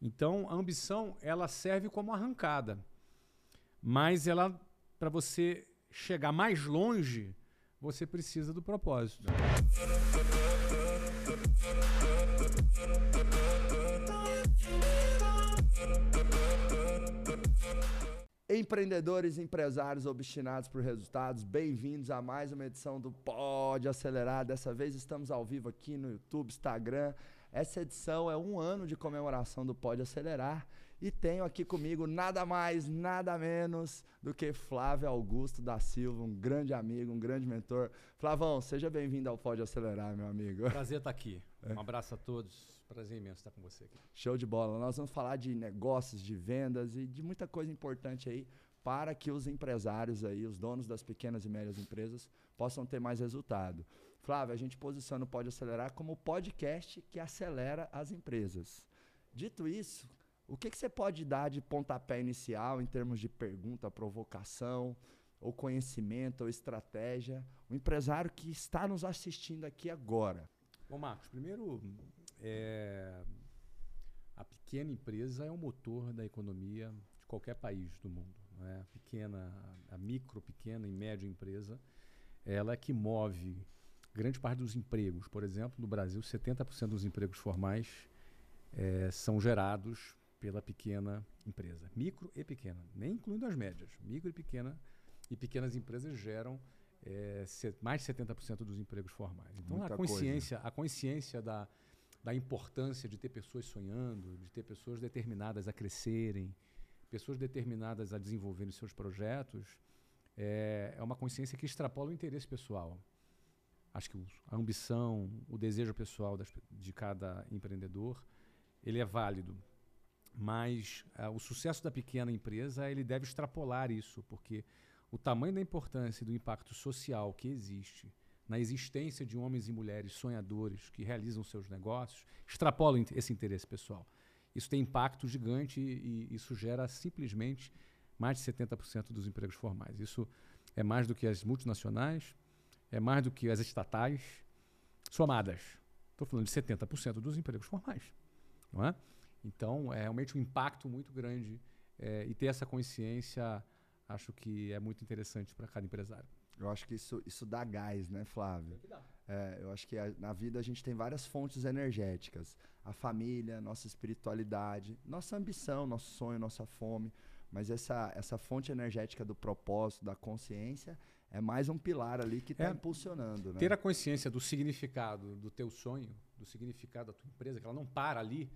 Então, a ambição ela serve como arrancada, mas ela para você chegar mais longe, você precisa do propósito. Empreendedores, empresários obstinados por resultados, bem-vindos a mais uma edição do Pode Acelerar. Dessa vez estamos ao vivo aqui no YouTube, Instagram. Essa edição é um ano de comemoração do Pode Acelerar e tenho aqui comigo nada mais, nada menos do que Flávio Augusto da Silva, um grande amigo, um grande mentor. Flavão, seja bem-vindo ao Pode Acelerar, meu amigo. Prazer estar aqui. É. Um abraço a todos. Prazer imenso estar com você aqui. Show de bola. Nós vamos falar de negócios, de vendas e de muita coisa importante aí para que os empresários aí, os donos das pequenas e médias empresas, possam ter mais resultado. Flávio, a gente posiciona o Pode Acelerar como o podcast que acelera as empresas. Dito isso, o que, que você pode dar de pontapé inicial em termos de pergunta, provocação, ou conhecimento, ou estratégia, o empresário que está nos assistindo aqui agora? Bom, Marcos, primeiro, é, a pequena empresa é o motor da economia de qualquer país do mundo. Né? A pequena, a micro, pequena e média empresa, ela é que move grande parte dos empregos. Por exemplo, no Brasil, 70% dos empregos formais é, são gerados pela pequena empresa. Micro e pequena, nem incluindo as médias. Micro e pequena e pequenas empresas geram é, mais de 70% dos empregos formais. Então Muita a consciência, coisa. a consciência da, da importância de ter pessoas sonhando, de ter pessoas determinadas a crescerem, pessoas determinadas a desenvolverem seus projetos, é, é uma consciência que extrapola o interesse pessoal. Acho que a ambição, o desejo pessoal das, de cada empreendedor, ele é válido. Mas uh, o sucesso da pequena empresa ele deve extrapolar isso, porque o tamanho da importância e do impacto social que existe na existência de homens e mulheres sonhadores que realizam seus negócios extrapola esse interesse pessoal. Isso tem impacto gigante e, e isso gera simplesmente mais de 70% dos empregos formais. Isso é mais do que as multinacionais, é mais do que as estatais somadas. Estou falando de 70% dos empregos formais. Não é? Então, é realmente um impacto muito grande é, e ter essa consciência acho que é muito interessante para cada empresário. Eu acho que isso, isso dá gás, né, Flávio? É, eu acho que a, na vida a gente tem várias fontes energéticas. A família, nossa espiritualidade, nossa ambição, nosso sonho, nossa fome. Mas essa, essa fonte energética do propósito, da consciência, é mais um pilar ali que está é, impulsionando. Né? Ter a consciência do significado do teu sonho, do significado da tua empresa, que ela não para ali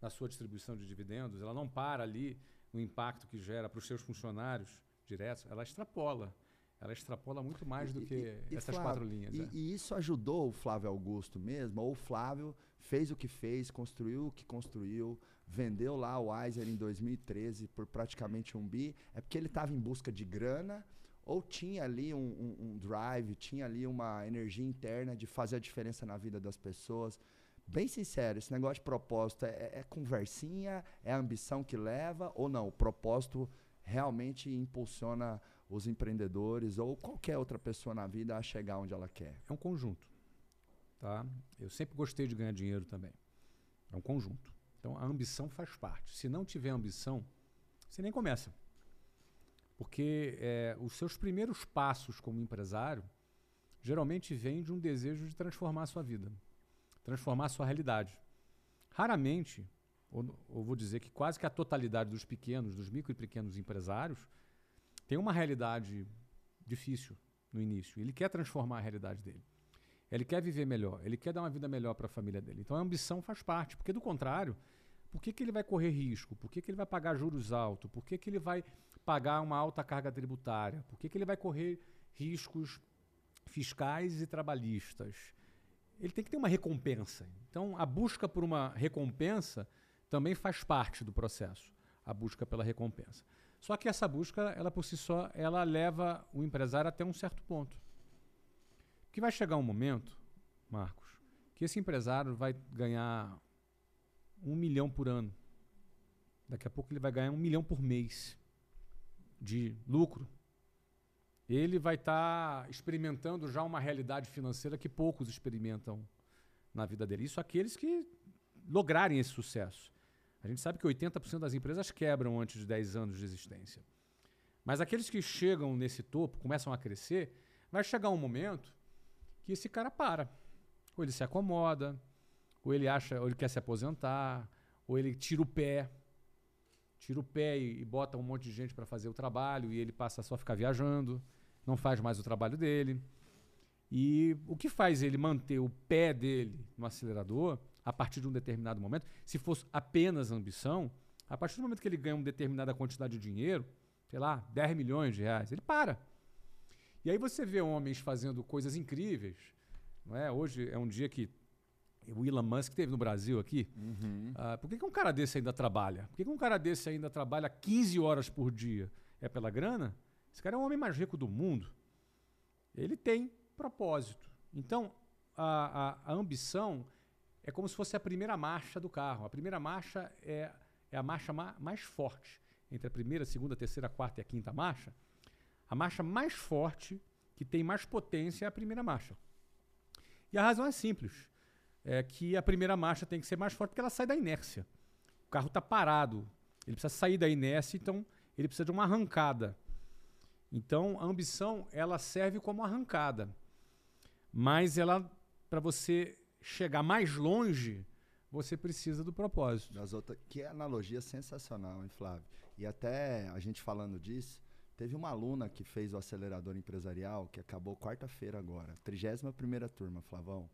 na sua distribuição de dividendos, ela não para ali no impacto que gera para os seus funcionários diretos, ela extrapola. Ela extrapola muito mais do que e, e, essas Flávio, quatro linhas. E, é. e, isso ajudou o Flávio Augusto mesmo? Ou o Flávio fez o que fez, construiu o que construiu, vendeu lá o Weiser em 2013 por praticamente um bi? É porque ele estava em busca de grana ou tinha ali um, um, um drive, tinha ali uma energia interna de fazer a diferença na vida das pessoas? bem sincero, esse negócio de propósito é, é, conversinha, é a ambição que leva ou não? O propósito realmente impulsiona os empreendedores ou qualquer outra pessoa na vida a chegar onde ela quer? É um conjunto. Tá? Eu sempre gostei de ganhar dinheiro também. É um conjunto. Então a ambição faz parte. Se não tiver ambição, você nem começa. Porque é, os seus primeiros passos como empresário geralmente vêm de um desejo de transformar a sua vida, transformar a sua realidade. Raramente ou, ou vou dizer que quase que a totalidade dos pequenos, dos micro e pequenos empresários, tem uma realidade difícil no início. Ele quer transformar a realidade dele. Ele quer viver melhor, ele quer dar uma vida melhor para a família dele. Então a ambição faz parte, porque do contrário, por que, que ele vai correr risco? Por que, que ele vai pagar juros altos? Por que, que ele vai pagar uma alta carga tributária? Por que, que ele vai correr riscos fiscais e trabalhistas? Ele tem que ter uma recompensa. Então a busca por uma recompensa também faz parte do processo, a busca pela recompensa. Só que essa busca, ela por si só, ela leva o empresário até um certo ponto. Que vai chegar um momento, Marcos, que esse empresário vai ganhar um milhão por ano. Daqui a pouco ele vai ganhar um milhão por mês de lucro. Ele vai estar tá experimentando já uma realidade financeira que poucos experimentam na vida dele. Isso aqueles que lograrem esse sucesso. A gente sabe que 80% das empresas quebram antes de 10 anos de existência. Mas aqueles que chegam nesse topo, começam a crescer, vai chegar um momento que esse cara para. Ou ele se acomoda, ou ele acha, ou ele quer se aposentar, ou ele tira o pé, tira o pé e, e bota um monte de gente para fazer o trabalho e ele passa só a ficar viajando, não faz mais o trabalho dele. E o que faz ele manter o pé dele no acelerador a partir de um determinado momento, se fosse apenas ambição, a partir do momento que ele ganha uma determinada quantidade de dinheiro, sei lá, 10 milhões de reais, ele para. E aí você vê homens fazendo coisas incríveis. Não é? Hoje é um dia que o Elon Musk teve no Brasil aqui. Uhum. Uh, por que, que um cara desse ainda trabalha? Por que, que um cara desse ainda trabalha 15 horas por dia? É pela grana? Esse cara é o homem mais rico do mundo. Ele tem propósito. Então, a, a, a ambição é como se fosse a primeira marcha do carro. A primeira marcha é, é a marcha ma mais forte. Entre a primeira, a segunda, a terceira, a quarta e a quinta marcha, a marcha mais forte, que tem mais potência, é a primeira marcha. E a razão é simples. É que a primeira marcha tem que ser mais forte porque ela sai da inércia. O carro está parado. Ele precisa sair da inércia, então ele precisa de uma arrancada. Então a ambição ela serve como arrancada. Mas ela para você chegar mais longe, você precisa do propósito. Das outras, que é analogia sensacional, hein, Flávio? E até a gente falando disso, teve uma aluna que fez o acelerador empresarial, que acabou quarta-feira agora, 31 primeira turma, Flavão.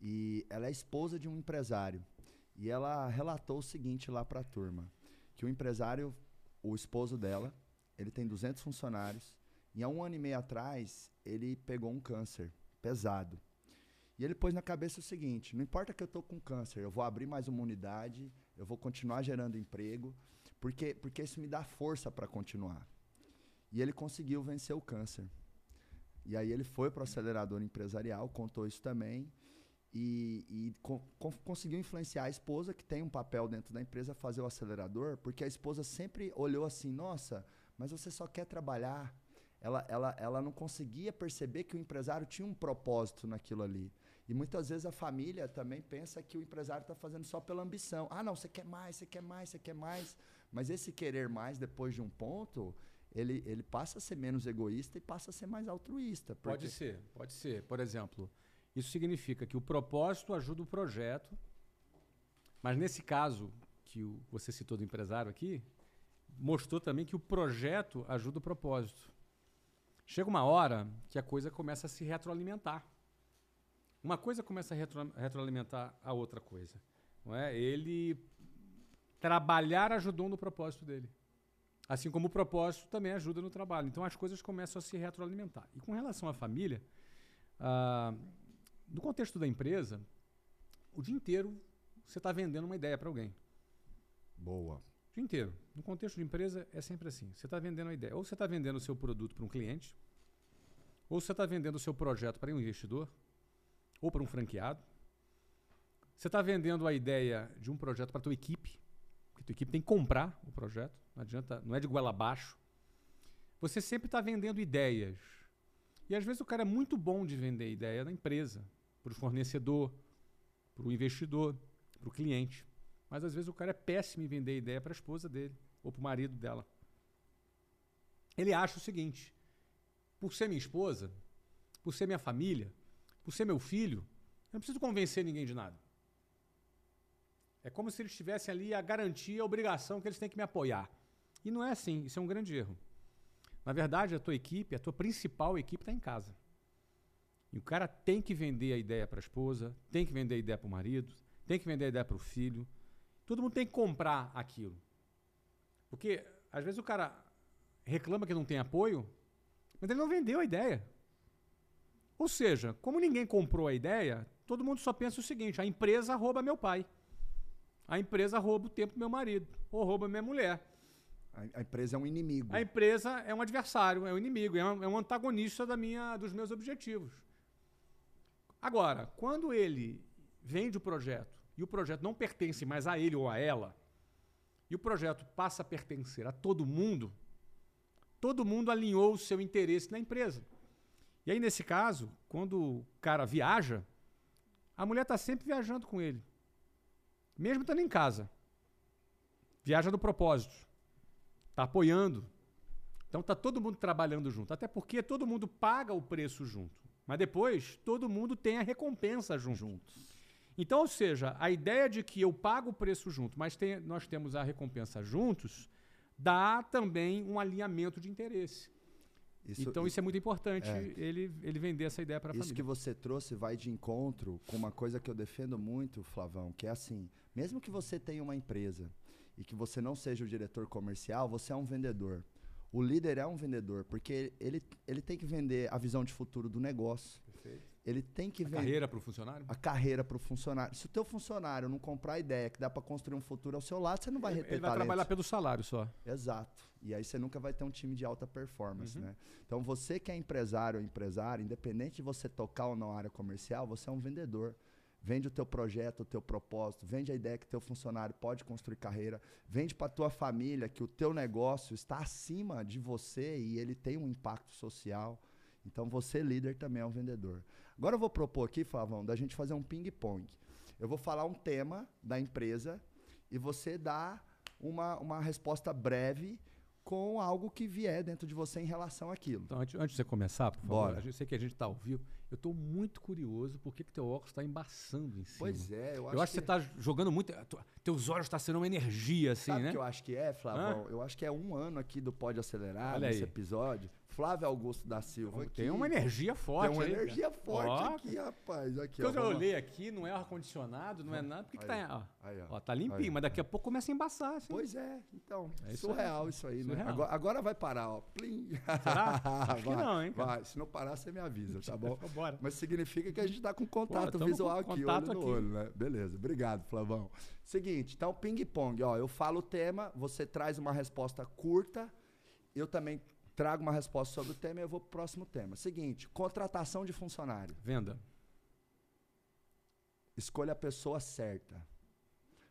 E ela é esposa de um empresário. E ela relatou o seguinte lá para a turma, que o empresário, o esposo dela, ele tem 200 funcionários, e há um ano e meio atrás, ele pegou um câncer pesado. E ele pôs na cabeça o seguinte: não importa que eu estou com câncer, eu vou abrir mais uma unidade, eu vou continuar gerando emprego, porque, porque isso me dá força para continuar. E ele conseguiu vencer o câncer. E aí ele foi para o acelerador empresarial, contou isso também, e, e co conseguiu influenciar a esposa, que tem um papel dentro da empresa, a fazer o acelerador, porque a esposa sempre olhou assim: nossa, mas você só quer trabalhar. Ela, ela, ela não conseguia perceber que o empresário tinha um propósito naquilo ali. E muitas vezes a família também pensa que o empresário está fazendo só pela ambição. Ah, não, você quer mais, você quer mais, você quer mais. Mas esse querer mais depois de um ponto, ele, ele passa a ser menos egoísta e passa a ser mais altruísta. Porque... Pode ser, pode ser. Por exemplo, isso significa que o propósito ajuda o projeto, mas nesse caso que o, você citou do empresário aqui, mostrou também que o projeto ajuda o propósito. Chega uma hora que a coisa começa a se retroalimentar. Uma coisa começa a retro, retroalimentar a outra coisa. Não é? Ele trabalhar ajudou no propósito dele. Assim como o propósito também ajuda no trabalho. Então as coisas começam a se retroalimentar. E com relação à família, ah, no contexto da empresa, o dia inteiro você está vendendo uma ideia para alguém. Boa. O dia inteiro. No contexto de empresa é sempre assim. Você está vendendo uma ideia. Ou você está vendendo o seu produto para um cliente, ou você está vendendo o seu projeto para um investidor, ou para um franqueado. Você está vendendo a ideia de um projeto para a tua equipe, porque a tua equipe tem que comprar o projeto, não adianta, não é de goela abaixo. Você sempre está vendendo ideias. E às vezes o cara é muito bom de vender ideia na empresa, para o fornecedor, para o investidor, para o cliente. Mas às vezes o cara é péssimo em vender ideia para a esposa dele ou para o marido dela. Ele acha o seguinte: por ser minha esposa, por ser minha família, por ser meu filho, eu não preciso convencer ninguém de nada. É como se eles tivessem ali a garantia, a obrigação que eles têm que me apoiar. E não é assim, isso é um grande erro. Na verdade, a tua equipe, a tua principal equipe está em casa. E o cara tem que vender a ideia para a esposa, tem que vender a ideia para o marido, tem que vender a ideia para o filho. Todo mundo tem que comprar aquilo. Porque às vezes o cara reclama que não tem apoio, mas ele não vendeu a ideia. Ou seja, como ninguém comprou a ideia, todo mundo só pensa o seguinte: a empresa rouba meu pai. A empresa rouba o tempo do meu marido. Ou rouba minha mulher. A, empresa é um inimigo. A empresa é um adversário, é um inimigo, é um, é um antagonista da minha, dos meus objetivos. Agora, quando ele vende o projeto e o projeto não pertence mais a ele ou a ela, e o projeto passa a pertencer a todo mundo, todo mundo alinhou o seu interesse na empresa. E aí, nesse caso, quando o cara viaja, a mulher está sempre viajando com ele. Mesmo estando em casa. viaja no propósito, está apoiando. Então está todo mundo trabalhando junto. Até porque todo mundo paga o preço junto. Mas depois todo mundo tem a recompensa junto. Juntos. Então, ou seja, a ideia de que eu pago o preço junto, mas tem- nós temos a recompensa juntos, dá também um alinhamento de interesse. então isso é muito importante é. ele, ele vender essa ideia para a Isso família. que você trouxe vai de encontro com uma coisa que eu defendo muito, Flavão, que é assim: mesmo que você tenha uma empresa e que você não seja o diretor comercial, você é um vendedor. O líder é um vendedor, porque ele, ele tem que vender a visão de futuro do negócio. Ele tem que A vender carreira para o funcionário? a carreira para o funcionário. Se o teu funcionário não comprar a ideia que dá para construir um futuro ao seu lado, você não vai reter ele vai talentos. trabalhar pelo salário só. Exato. E aí você nunca vai ter um time de alta performance, Uhum. né? Então você que é empresário ou empresária, independente de você tocar ou não a área comercial, você é um vendedor. Vende o teu projeto, o teu propósito, vende a ideia que teu funcionário pode construir carreira, vende para tua família que o teu negócio está acima de você e ele tem um impacto social. Então você líder também é um vendedor. Agora eu vou propor aqui, Flavão, da gente fazer um ping-pong. Eu vou falar um tema da empresa e você dá uma, uma resposta breve com algo que vier dentro de você em relação àquilo. Então, antes, antes de você começar, por favor, Bora. eu sei que a gente está ao vivo. Eu estou muito curioso por que que teu óculos está embaçando em cima. Pois é, eu acho, Eu acho que você está jogando muito. Teus olhos estão sendo uma energia, assim, Sabe o né? que eu acho que é, Flavão? Eu acho que é um ano aqui do Pode Acelerar, Olha nesse aí. episódio. Flávio Augusto da Silva aqui. Tem uma energia forte. Tem uma aí, cara. energia forte Ó, aqui, rapaz. Aqui, Quando ó, eu olhei aqui, não é ar-condicionado, não é nada. Por que, que Aí. tá. Ó, Aí, ó. tá limpinho, Aí. mas daqui a pouco começa a embaçar. Assim. Pois é, então. É isso aí, surreal cara. isso aí, né? Surreal. Agora, agora vai parar, ó. Plim. Será? Acho que vai, não, hein, cara? Vai. Se não parar, você me avisa, tá bom? Bora. Mas significa que a gente tá com contato tamo visual com aqui, contato olho no aqui. olho, né? Beleza, obrigado, Flavão. Seguinte, então ping-pong, ó. Eu falo o tema, você traz uma resposta curta, eu também trago uma resposta sobre o tema e eu vou pro próximo tema. Seguinte, contratação de funcionário. Venda. Escolha a pessoa certa.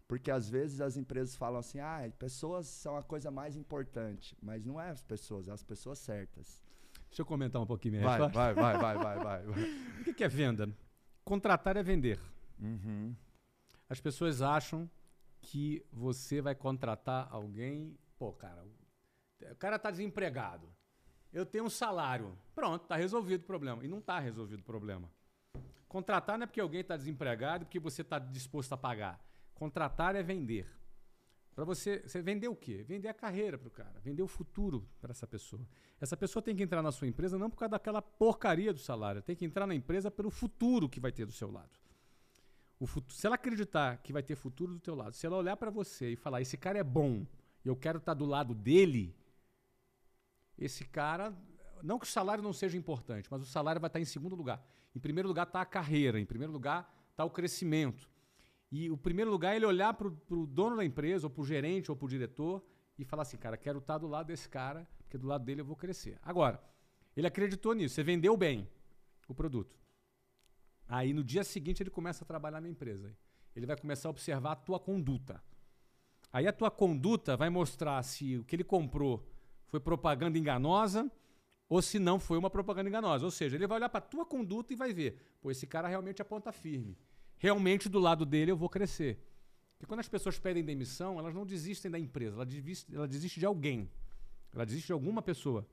Porque às vezes as empresas falam assim, ah, pessoas são a coisa mais importante. Mas não é as pessoas, é as pessoas certas. Deixa eu comentar um pouquinho minha Vai, resposta. vai, vai, vai, vai, vai. vai. O que que é venda? Contratar é vender. Uhum. As pessoas acham que você vai contratar alguém. Pô, cara, o cara tá desempregado. Eu tenho um salário. Pronto, tá resolvido o problema. E não tá resolvido o problema. Contratar não é porque alguém está desempregado e porque você está disposto a pagar. Contratar é vender. Para você, você vender o quê? Vender a carreira para o cara, vender o futuro para essa pessoa. Essa pessoa tem que entrar na sua empresa não por causa daquela porcaria do salário, tem que entrar na empresa pelo futuro que vai ter do seu lado. O futu- se ela acreditar que vai ter futuro do teu lado, se ela olhar para você e falar, esse cara é bom, eu quero estar do lado dele, esse cara, não que o salário não seja importante, mas o salário vai estar em segundo lugar. Em primeiro lugar está a carreira, em primeiro lugar está o crescimento. E o primeiro lugar é ele olhar para o dono da empresa, ou para o gerente, ou para o diretor, e falar assim, cara, quero estar do lado desse cara, porque do lado dele eu vou crescer. Agora, ele acreditou nisso, você vendeu bem o produto. Aí no dia seguinte ele começa a trabalhar na empresa. Ele vai começar a observar a tua conduta. Aí a tua conduta vai mostrar se o que ele comprou foi propaganda enganosa ou se não foi uma propaganda enganosa. Ou seja, ele vai olhar para a tua conduta e vai ver, pô, esse cara realmente aponta firme. Realmente do lado dele eu vou crescer. Porque quando as pessoas pedem demissão, elas não desistem da empresa, ela desiste, ela desiste de alguém. Ela desiste de alguma pessoa.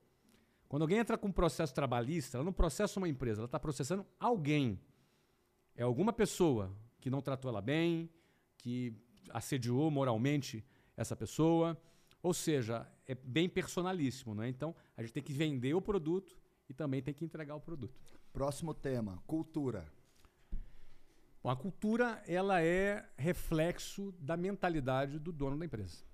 Quando alguém entra com um processo trabalhista, ela não processa uma empresa, ela está processando alguém. É alguma pessoa que não tratou ela bem, que assediou moralmente essa pessoa. Ou seja, é bem personalíssimo, né? Então, a gente tem que vender o produto e também tem que entregar o produto. Próximo tema, cultura. Bom, a cultura ela é reflexo da mentalidade do dono da empresa.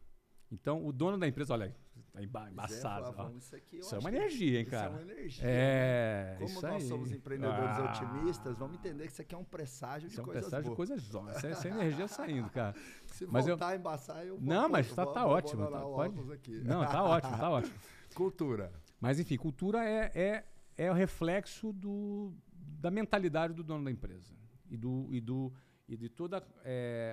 Então, o dono da empresa, olha, tá emba embaçado. Zé. Flavão, Isso, aqui Isso é uma que- energia, hein, isso cara? é uma energia. É, né? Como isso nós aí. somos empreendedores Ah, otimistas, vamos entender que isso aqui é um presságio de Isso é um coisas presságio de boas. coisas ótimas. Essa, essa energia saindo, cara. Se Mas eu- voltar a embaçar, eu vou... Não, mas tá, tá ótimo. Tá, pode... aqui. Não, tá ótimo, tá ótimo. Cultura. Mas, enfim, cultura é, é, é o reflexo do, da mentalidade do dono da empresa. E, do, e, do, e de todo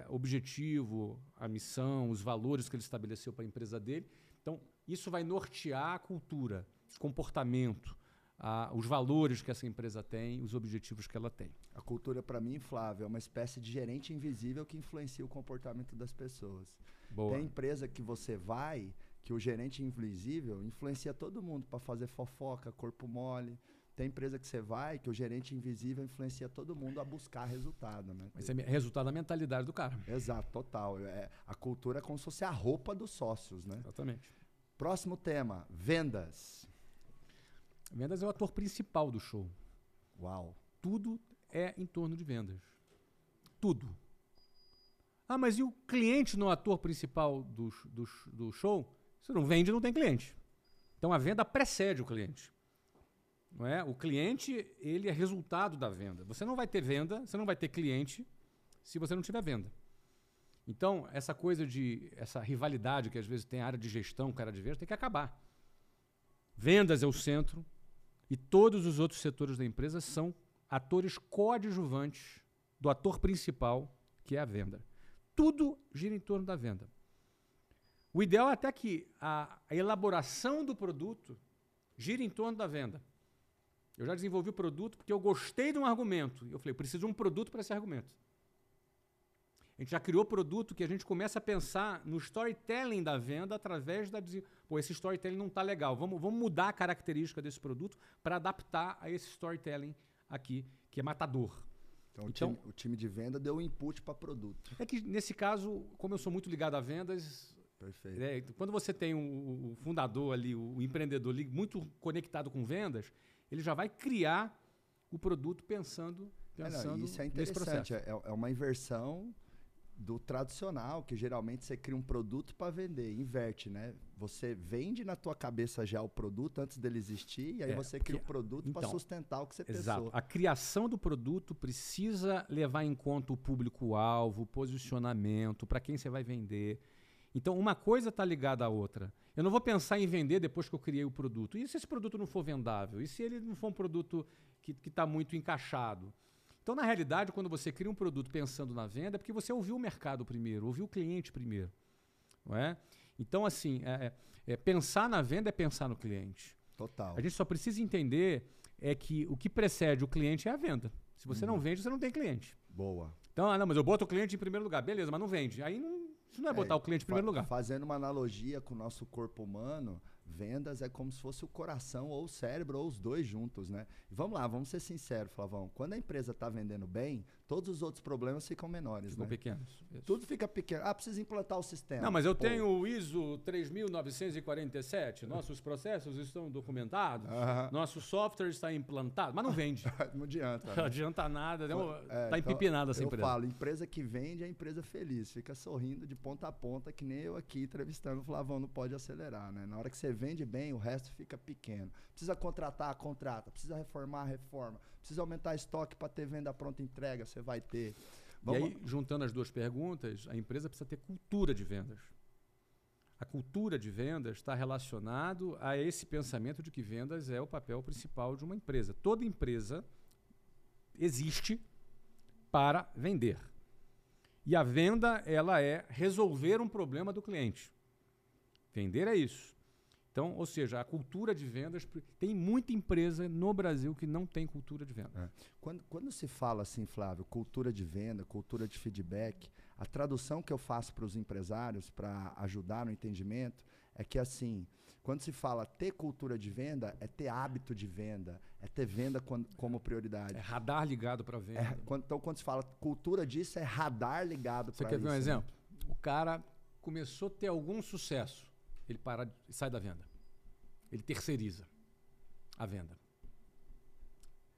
objetivo, a missão, os valores que ele estabeleceu para a empresa dele. Então, isso vai nortear a cultura, comportamento, a, os valores que essa empresa tem, os objetivos que ela tem. A cultura, para mim, Flávio, é uma espécie de gerente invisível que influencia o comportamento das pessoas. Boa. Tem empresa que você vai, que o gerente invisível influencia todo mundo para fazer fofoca, corpo mole. Tem empresa que você vai, que o gerente invisível influencia todo mundo a buscar resultado, né? Mas é resultado da mentalidade do cara. Exato, total. É, a cultura é como se fosse a roupa dos sócios, né? Exatamente. Próximo tema, vendas. Vendas é o ator principal do show. Uau. Tudo é em torno de vendas. Tudo. Ah, mas e o cliente no ator principal do, do, do show? Se não vende, não tem cliente. Então a venda precede o cliente. Não é? O cliente, ele é resultado da venda. Você não vai ter venda, você não vai ter cliente se você não tiver venda. Então, essa coisa de essa rivalidade que às vezes tem a área de gestão, cara de venda, tem que acabar. Vendas é o centro e todos os outros setores da empresa são atores coadjuvantes do ator principal, que é a venda. Tudo gira em torno da venda. O ideal é até que a, elaboração do produto gira em torno da venda. Eu já desenvolvi o produto porque eu gostei de um argumento. Eu falei, preciso de um produto para esse argumento. A gente já criou produto que a gente começa a pensar no storytelling da venda através da. Pô, esse storytelling não está legal. Vamos, vamos mudar a característica desse produto para adaptar a esse storytelling aqui, que é matador. Então, então o, time, o time de venda deu um input para produto. É que nesse caso, como eu sou muito ligado a vendas, Perfeito. É, quando você tem o um, um fundador ali, o um empreendedor ali, muito conectado com vendas, ele já vai criar o produto pensando, pensando é, não, isso é interessante. É, é uma inversão do tradicional, que geralmente você cria um produto para vender, inverte, né? Você vende na tua cabeça já o produto antes dele existir e aí é, você cria o um produto então, para sustentar o que você exato. pensou. A criação do produto precisa levar em conta o público-alvo, o posicionamento, para quem você vai vender. Então, uma coisa está ligada à outra. Eu não vou pensar em vender depois que eu criei o produto. E se esse produto não for vendável? E se ele não for um produto que está muito encaixado? Então, na realidade, quando você cria um produto pensando na venda, é porque você ouviu o mercado primeiro, ouviu o cliente primeiro. Não é? Então, assim, é, é, é pensar na venda é pensar no cliente. Total. A gente só precisa entender é que o que precede o cliente é a venda. Se você uhum. não vende, você não tem cliente. Boa. Então, ah, não, mas eu boto o cliente em primeiro lugar. Beleza, mas não vende. Aí não, isso não é botar é, o cliente em primeiro lugar. Fazendo uma analogia com o nosso corpo humano, vendas é como se fosse o coração ou o cérebro ou os dois juntos, né? E vamos lá, vamos ser sinceros, Flavão. Quando a empresa está vendendo bem, todos os outros problemas ficam menores, ficam né? pequenos. Isso. Tudo fica pequeno. Ah, precisa implantar o sistema. Não, mas eu Pô. tenho o ISO 3947, nossos processos estão documentados, nosso software está implantado, mas não vende. não adianta. Né? Não adianta nada, está é, então, empipinada essa eu empresa. Eu falo, empresa que vende é empresa feliz, fica sorrindo de ponta a ponta, que nem eu aqui entrevistando o Flavão, não pode acelerar, né? Na hora que você vende bem, o resto fica pequeno. Precisa contratar, contrata. Precisa reformar, reforma. Precisa aumentar estoque para ter venda pronta entrega, você vai ter. Vamos... E aí, juntando as duas perguntas, a empresa precisa ter cultura de vendas. A cultura de vendas está relacionado a esse pensamento de que vendas é o papel principal de uma empresa. Toda empresa existe para vender. E a venda, ela é resolver um problema do cliente. Vender é isso. Então, ou seja, a cultura de vendas. Tem muita empresa no Brasil que não tem cultura de venda. É. Quando, quando se fala assim, Flávio, cultura de venda, cultura de feedback, a tradução que eu faço para os empresários para ajudar no entendimento é que assim, quando se fala ter cultura de venda, é ter hábito de venda, é ter venda quando, como prioridade. É radar ligado para venda. É, quando, então, quando se fala cultura disso, é radar ligado para. Você quer ver um né? exemplo? O cara começou a ter algum sucesso ele para e sai da venda. Ele terceiriza a venda.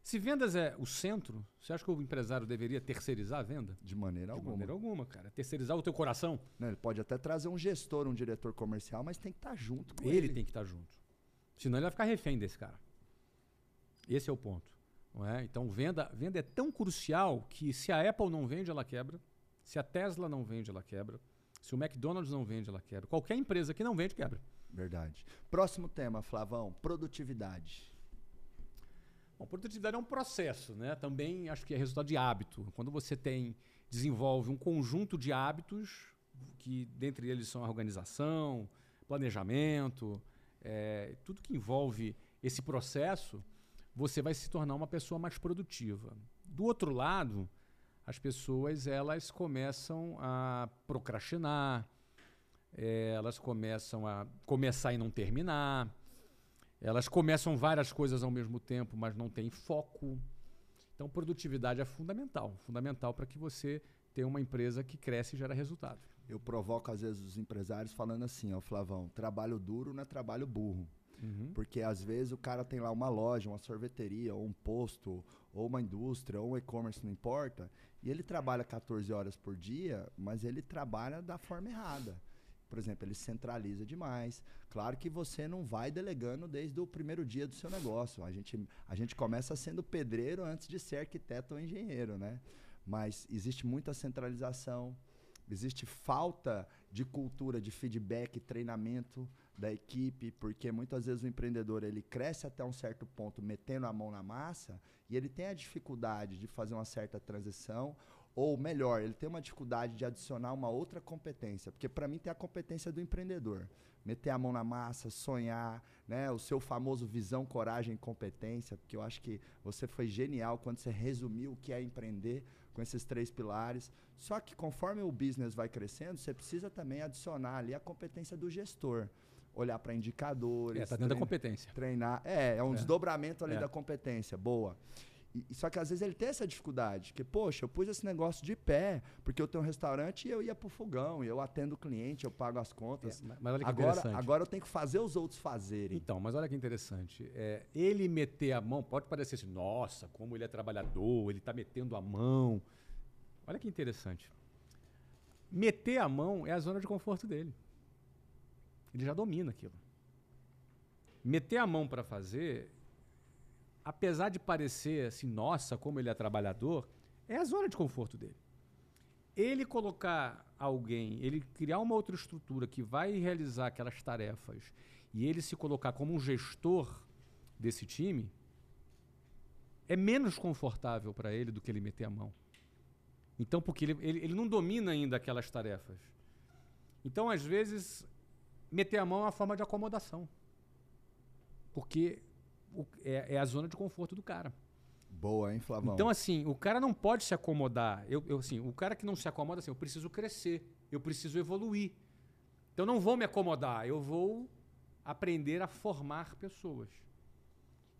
Se vendas é o centro, você acha que o empresário deveria terceirizar a venda? De maneira De alguma. De maneira alguma, cara. Terceirizar o teu coração. Não, ele pode até trazer um gestor, um diretor comercial, mas tem que estar tá junto com ele. Ele tem que estar tá junto. Senão ele vai ficar refém desse cara. Esse é o ponto. Não é? Então, venda, venda é tão crucial que se a Apple não vende, ela quebra. Se a Tesla não vende, ela quebra. Se o McDonald's não vende, ela quebra. Qualquer empresa que não vende, quebra. Verdade. Próximo tema, Flavão, produtividade. Bom, produtividade é um processo, né? Também acho que é resultado de hábito. Quando você tem desenvolve um conjunto de hábitos que dentre eles são a organização, planejamento, é, tudo que envolve esse processo, você vai se tornar uma pessoa mais produtiva. Do outro lado, as pessoas elas começam a procrastinar, é, elas começam a começar e não terminar, elas começam várias coisas ao mesmo tempo, mas não tem foco. Então, produtividade é fundamental, fundamental para que você tenha uma empresa que cresce e gera resultado. Eu provoco às vezes os empresários falando assim, ó, Flavão, trabalho duro não é trabalho burro. Uhum. Porque às vezes o cara tem lá uma loja, uma sorveteria, ou um posto, ou uma indústria, ou um e-commerce, não importa, e ele trabalha 14 horas por dia, mas ele trabalha da forma errada. Por exemplo, ele centraliza demais. Claro que você não vai delegando desde o primeiro dia do seu negócio. A gente, a gente começa sendo pedreiro antes de ser arquiteto ou engenheiro, né? Mas existe muita centralização, existe falta de cultura, de feedback, treinamento da equipe, porque muitas vezes o empreendedor ele cresce até um certo ponto metendo a mão na massa e ele tem a dificuldade de fazer uma certa transição ou melhor, ele tem uma dificuldade de adicionar uma outra competência, porque para mim tem a competência do empreendedor, meter a mão na massa, sonhar, né, o seu famoso visão, coragem, competência, porque eu acho que você foi genial quando você resumiu o que é empreender com esses três pilares. Só que conforme o business vai crescendo, você precisa também adicionar ali a competência do gestor olhar para indicadores. É, tá dentro treina, da competência. Treinar. É, é um é. desdobramento ali é. da competência. Boa. E, só que às vezes ele tem essa dificuldade, que, poxa, eu pus esse negócio de pé, porque eu tenho um restaurante e eu ia pro fogão, eu atendo o cliente, eu pago as contas. É, mas olha que agora, interessante. agora eu tenho que fazer os outros fazerem. Então, mas olha que interessante. É, ele meter a mão, pode parecer assim, nossa, como ele é trabalhador, ele está metendo a mão. Olha que interessante. Meter a mão é a zona de conforto dele. Ele já domina aquilo. Meter a mão para fazer apesar de parecer assim, nossa, como ele é trabalhador, é a zona de conforto dele. Ele colocar alguém, ele criar uma outra estrutura que vai realizar aquelas tarefas e ele se colocar como um gestor desse time, é menos confortável para ele do que ele meter a mão. Então, porque ele, ele, ele não domina ainda aquelas tarefas. Então, às vezes, meter a mão é uma forma de acomodação. Porque o, é, é, a zona de conforto do cara. Boa, hein, Flavão? Então, assim, o cara não pode se acomodar. Eu, eu, assim, o cara que não se acomoda, assim, eu preciso crescer, eu preciso evoluir. Então, não vou me acomodar, eu vou aprender a formar pessoas.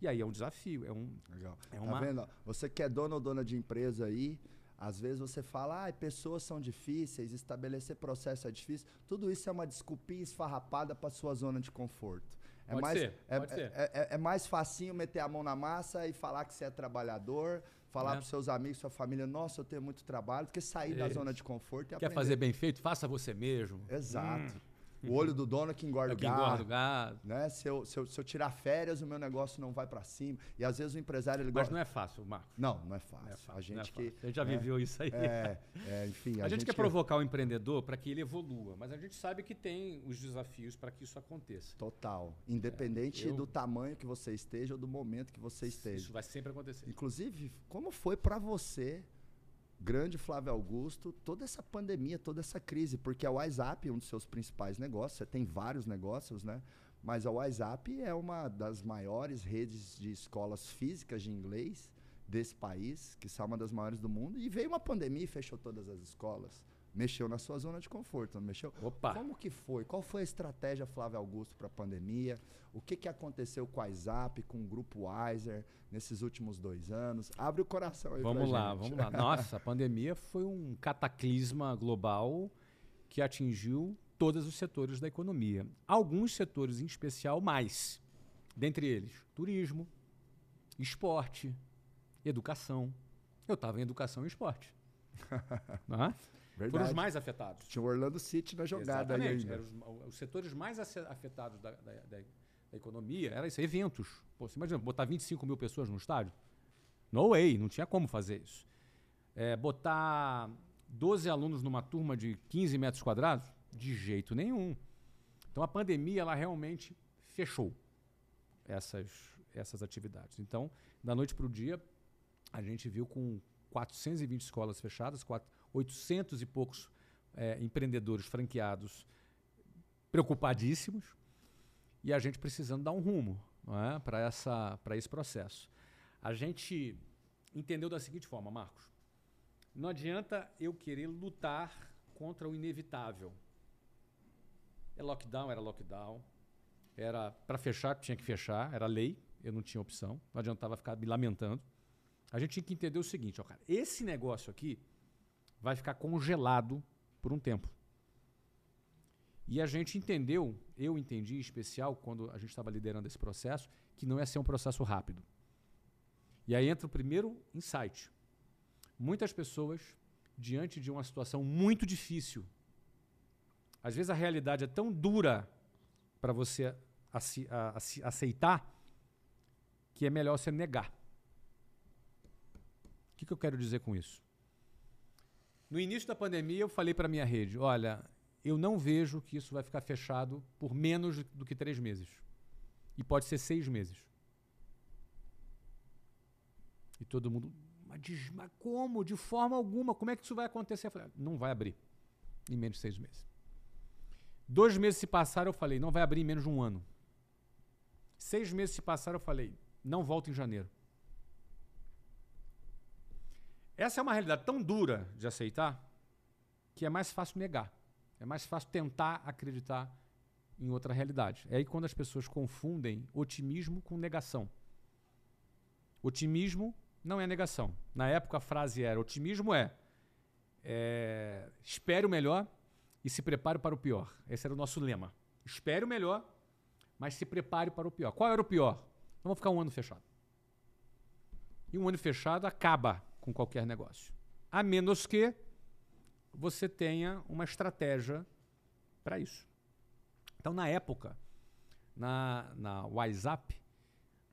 E aí é um desafio, é um. Legal. É uma... Tá vendo? Você que é dono ou dona de empresa aí, às vezes você fala, ah, pessoas são difíceis, estabelecer processo é difícil. Tudo isso é uma desculpinha esfarrapada para sua zona de conforto. É pode mais, ser, é, pode é, ser. É, é, mais facinho meter a mão na massa e falar que você é trabalhador, falar é. para seus amigos, sua família, nossa, eu tenho muito trabalho, do que sair da zona de conforto e Quer aprender. fazer bem feito? Faça você mesmo. Exato. Hum. O olho do dono é que engorda, é que engorda o gado. Né? Se, eu, se, eu, se eu tirar férias, o meu negócio não vai para cima. E às vezes o empresário... Ele Mas gosta... não é fácil, Marcos. Não, não é fácil. Não é fácil a gente é que... A gente já né? viveu isso aí. É, é enfim... A, a gente, gente, quer provocar o empreendedor para que ele evolua, mas a gente sabe que tem os desafios para que isso aconteça. Total. Independente é, eu... do tamanho que você esteja ou do momento que você esteja. Isso vai sempre acontecer. Inclusive, como foi para você grande Flávio Augusto, toda essa pandemia, toda essa crise, porque a WhatsApp é um dos seus principais negócios, você tem vários negócios, né? Mas a WhatsApp é uma das maiores redes de escolas físicas de inglês desse país, que são uma das maiores do mundo, e veio uma pandemia e fechou todas as escolas mexeu na sua zona de conforto, não mexeu? Opa. Como que foi? Qual foi a estratégia Flávio Augusto para a pandemia? O que, que aconteceu com a WhatsApp, com o Grupo Wiser nesses últimos dois anos? Abre o coração aí Vamos lá, gente. vamos lá. Nossa, a pandemia foi um cataclisma global que atingiu todos os setores da economia. Alguns setores em especial mais. Dentre eles, turismo, esporte, educação. Eu estava em educação e esporte. É? Verdade. Foram os mais afetados. Tinha o Orlando City na jogada Exatamente. Eram os, os, setores mais afetados da, da, da, da economia era isso, eventos. Pô, você imagina, botar 25 mil pessoas no estádio? No way, não tinha como fazer isso. É, botar 12 alunos numa turma de 15 metros quadrados? De jeito nenhum. Então a pandemia, ela realmente fechou essas, essas atividades. Então, da noite para o dia, a gente viu com 420 escolas fechadas, 4, 800 e poucos é, empreendedores franqueados preocupadíssimos e a gente precisando dar um rumo é, para esse processo. A gente entendeu da seguinte forma, Marcos. Não adianta eu querer lutar contra o inevitável. É lockdown, era lockdown. Era para fechar, tinha que fechar, era lei, eu não tinha opção. Não adiantava ficar me lamentando. A gente tinha que entender o seguinte, ó, cara, esse negócio aqui vai ficar congelado por um tempo. E a gente entendeu, eu entendi em especial, quando a gente estava liderando esse processo, que não ia ser um processo rápido. E aí entra o primeiro insight. Muitas pessoas, diante de uma situação muito difícil, às vezes a realidade é tão dura para você aceitar que é melhor você negar. O que, que eu quero dizer com isso? No início da pandemia, eu falei para minha rede: olha, eu não vejo que isso vai ficar fechado por menos do que três meses. E pode ser seis meses. E todo mundo, mas, diz, mas como? De forma alguma, como é que isso vai acontecer? Eu falei, não vai abrir em menos de seis meses. Dois meses se passaram, eu falei, não vai abrir em menos de um ano. Seis meses se passaram, eu falei, não volta em janeiro. Essa é uma realidade tão dura de aceitar que é mais fácil negar. É mais fácil tentar acreditar em outra realidade. É aí quando as pessoas confundem otimismo com negação. Otimismo não é negação. Na época a frase era: otimismo é, é espere o melhor e se prepare para o pior. Esse era o nosso lema. Espere o melhor, mas se prepare para o pior. Qual era o pior? Vamos ficar um ano fechado. E um ano fechado acaba com qualquer negócio. A menos que você tenha uma estratégia para isso. Então, na época, na, na WhatsApp,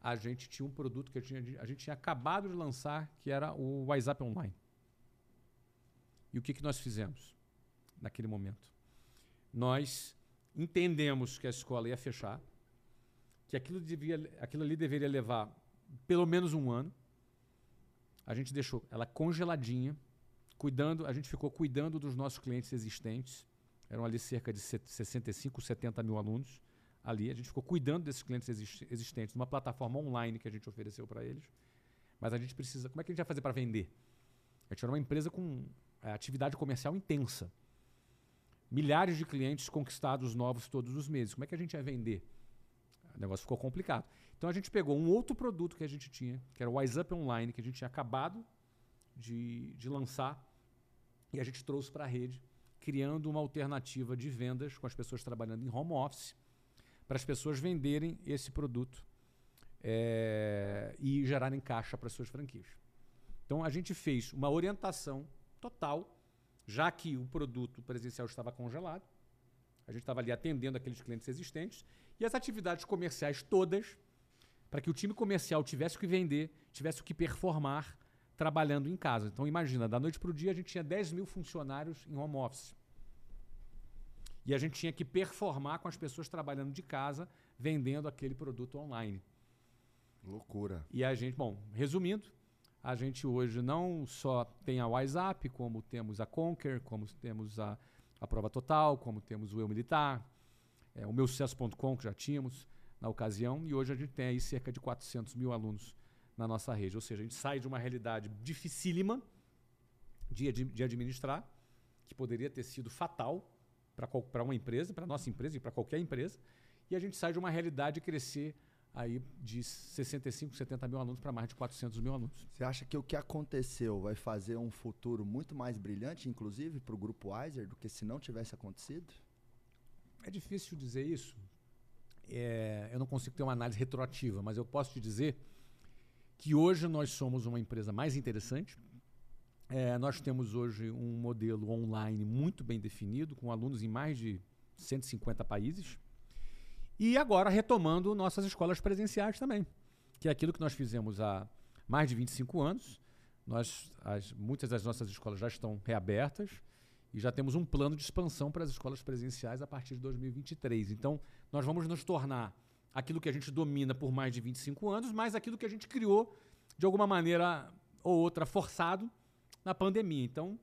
a gente tinha um produto que a, tinha, a gente tinha acabado de lançar, que era o WhatsApp Online. E o que, que nós fizemos naquele momento? Nós entendemos que a escola ia fechar, que aquilo, devia, aquilo ali deveria levar pelo menos um ano. A gente deixou ela congeladinha, cuidando, a gente ficou cuidando dos nossos clientes existentes. Eram ali cerca de 65, 70 mil alunos ali. A gente ficou cuidando desses clientes existentes numa plataforma online que a gente ofereceu para eles. Mas a gente precisa. Como é que a gente vai fazer para vender? A gente era uma empresa com é, atividade comercial intensa. Milhares de clientes conquistados novos todos os meses. Como é que a gente ia vender? O negócio ficou complicado. Então a gente pegou um outro produto que a gente tinha, que era o WhatsApp Online, que a gente tinha acabado de, de lançar e a gente trouxe para a rede, criando uma alternativa de vendas com as pessoas trabalhando em home office, para as pessoas venderem esse produto é, e gerarem caixa para suas franquias. Então a gente fez uma orientação total, já que o produto presencial estava congelado, a gente estava ali atendendo aqueles clientes existentes e as atividades comerciais todas, para que o time comercial tivesse o que vender, tivesse o que performar, trabalhando em casa. Então imagina, da noite para o dia a gente tinha 10 mil funcionários em home office. E a gente tinha que performar com as pessoas trabalhando de casa, vendendo aquele produto online. Loucura. E a gente, bom, resumindo, a gente hoje não só tem a WhatsApp, como temos a Conquer, como temos a, a Prova Total, como temos o Eu Militar, é, o meu sucesso.com, que já tínhamos na ocasião, e hoje a gente tem aí cerca de 400 mil alunos na nossa rede. Ou seja, a gente sai de uma realidade dificílima de, de administrar, que poderia ter sido fatal para uma empresa, para nossa empresa e para qualquer empresa, e a gente sai de uma realidade de crescer aí de 65, 70 mil alunos para mais de 400 mil alunos. Você acha que o que aconteceu vai fazer um futuro muito mais brilhante, inclusive, para o Grupo Weiser, do que se não tivesse acontecido? É difícil dizer isso. É, eu não consigo ter uma análise retroativa, mas eu posso te dizer que hoje nós somos uma empresa mais interessante. É, nós temos hoje um modelo online muito bem definido, com alunos em mais de 150 países. E agora retomando nossas escolas presenciais também, que é aquilo que nós fizemos há mais de 25 anos. Nós, as, muitas das nossas escolas já estão reabertas e já temos um plano de expansão para as escolas presenciais a partir de 2023. Então, nós vamos nos tornar aquilo que a gente domina por mais de 25 anos, mas aquilo que a gente criou de alguma maneira ou outra forçado na pandemia. Então,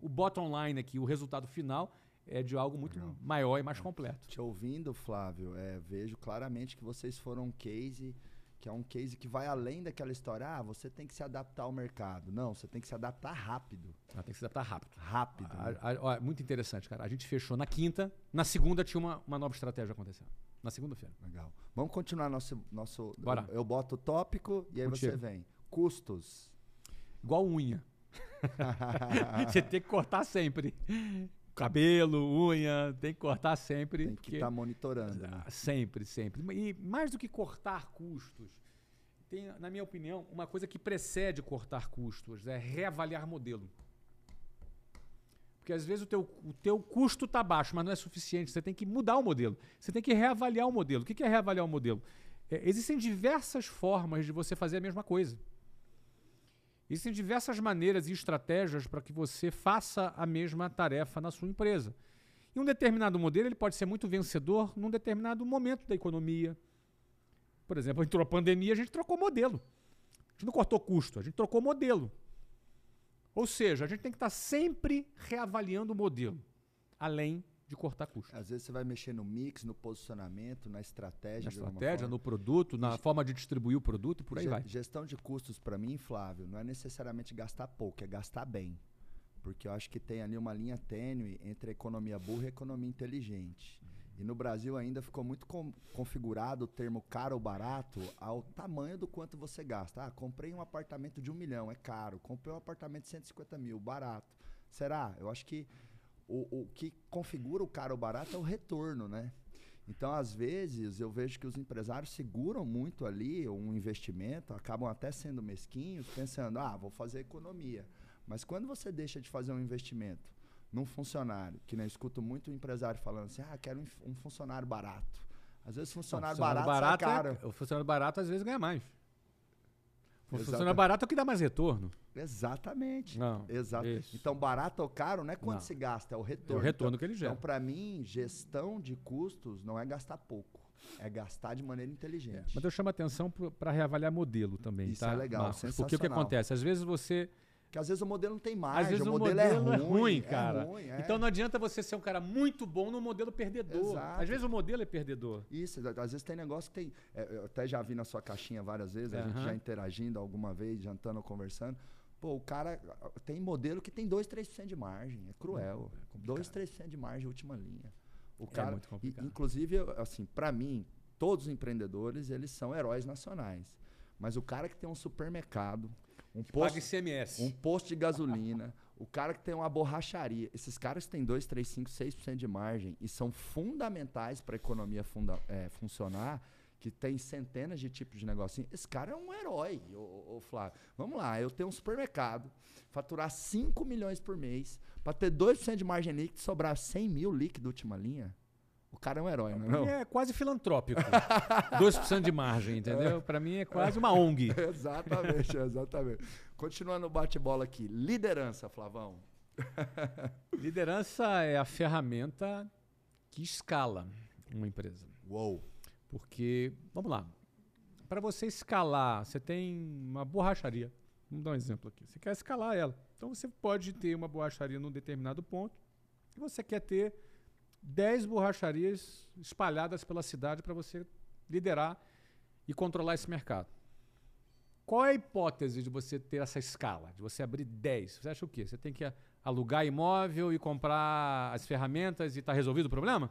o bottom line aqui, o resultado final é de algo muito Legal. maior e mais completo. Te ouvindo, Flávio, é, vejo claramente que vocês foram um case que é um case que vai além daquela história, ah, você tem que se adaptar ao mercado. Não, você tem que se adaptar rápido. Ah, tem que se adaptar rápido. Rápido. Ah, muito interessante, cara. A gente fechou na quinta, na segunda tinha uma, uma nova estratégia acontecendo. Na segunda-feira. Legal. Vamos continuar nosso. nosso Bora. Eu, eu boto o tópico e aí Contigo. você vem. Custos. Igual unha. você tem que cortar sempre. Cabelo, unha, tem que cortar sempre. Tem que estar monitorando. né? Ah, Sempre, sempre. E mais do que cortar custos, tem, na minha opinião, uma coisa que precede cortar custos, é reavaliar modelo. Porque às vezes o teu, o teu custo está baixo, mas não é suficiente. Você tem que mudar o modelo. Você tem que reavaliar o modelo. O que que é reavaliar o modelo? É, existem diversas formas de você fazer a mesma coisa. Existem diversas maneiras e estratégias para que você faça a mesma tarefa na sua empresa. E um determinado modelo ele pode ser muito vencedor num determinado momento da economia. Por exemplo, entrou a pandemia, a gente trocou modelo. A gente não cortou custo, a gente trocou modelo. Ou seja, a gente tem que estar sempre reavaliando o modelo, além de cortar custo. Às vezes você vai mexer no mix, no posicionamento, na estratégia. Na estratégia, no produto, na forma de distribuir o produto e por aí Ge- vai. Gestão de custos, para mim, Flávio, não é necessariamente gastar pouco, é gastar bem. Porque eu acho que tem ali uma linha tênue entre a economia burra e a economia inteligente. E no Brasil ainda ficou muito com- configurado o termo caro ou barato ao tamanho do quanto você gasta. Ah, comprei um apartamento de um milhão, é caro. Comprei um apartamento de 150 mil, barato. Será? Eu acho que o, o que configura o caro ou barato é o retorno, né? Então, às vezes, eu vejo que os empresários seguram muito ali um investimento, acabam até sendo mesquinhos, pensando, ah, vou fazer economia. Mas quando você deixa de fazer um investimento num funcionário, que nem eu escuto muito o empresário falando assim, ah, quero um um funcionário barato. Às vezes funcionário, barato, sai caro. é, o funcionário barato às vezes ganha mais. Funcionário barato é o que dá mais retorno. Exatamente. Não, Exato. isso. Então, barato ou caro não é quanto Não. se gasta, é o É retorno. o retorno Então- que ele gera. Então, para mim, gestão de custos não é gastar pouco, é gastar de maneira inteligente. Mas eu chamo a atenção para reavaliar modelo também. Isso tá, é legal, Marcos? Porque o que sensacional. acontece? Às vezes você. Porque às vezes o modelo não tem margem, às vezes o o modelo, modelo, é ruim, cara. ruim, é. Então não adianta você ser um cara muito bom no modelo perdedor. Exato. Às vezes o modelo é perdedor. Isso, às vezes tem negócio que tem. é, eu até já vi na sua caixinha várias vezes, a gente já interagindo alguma vez, jantando ou conversando. Pô, o cara tem modelo que tem 2, 3% de margem. É cruel. É complicado. 2, 3% de margem, última linha. O É cara, muito e, complicado. inclusive, eu, assim, para mim, todos os empreendedores, eles são heróis nacionais. Mas o cara que tem um supermercado, um Paga posto, ICMS. um posto de gasolina, o cara que tem uma borracharia, esses caras têm 2, 3, 5, 6% de margem e são fundamentais para a economia funda- é, funcionar, que tem centenas de tipos de negocinho. Esse cara é um herói, ô, ô, Flávio. Vamos lá, eu tenho um supermercado, faturar 5 milhões por mês, para ter 2% de margem líquida e sobrar 100 mil líquido última linha. O cara é um herói, não é? não? É quase filantrópico. 2% de margem, entendeu? Para mim é quase uma ONG. exatamente, exatamente. Continuando o bate-bola aqui. Liderança, Flavão. Liderança é a ferramenta que escala uma empresa. Uou. Porque, vamos lá, para você escalar, você tem uma borracharia. Vamos dar um exemplo aqui. Você quer escalar ela. Então você pode ter uma borracharia num determinado ponto e você quer ter 10 borracharias espalhadas pela cidade para você liderar e controlar esse mercado. Qual é a hipótese de você ter essa escala, de você abrir 10? Você acha o quê? Você tem que alugar imóvel e comprar as ferramentas e está resolvido o problema?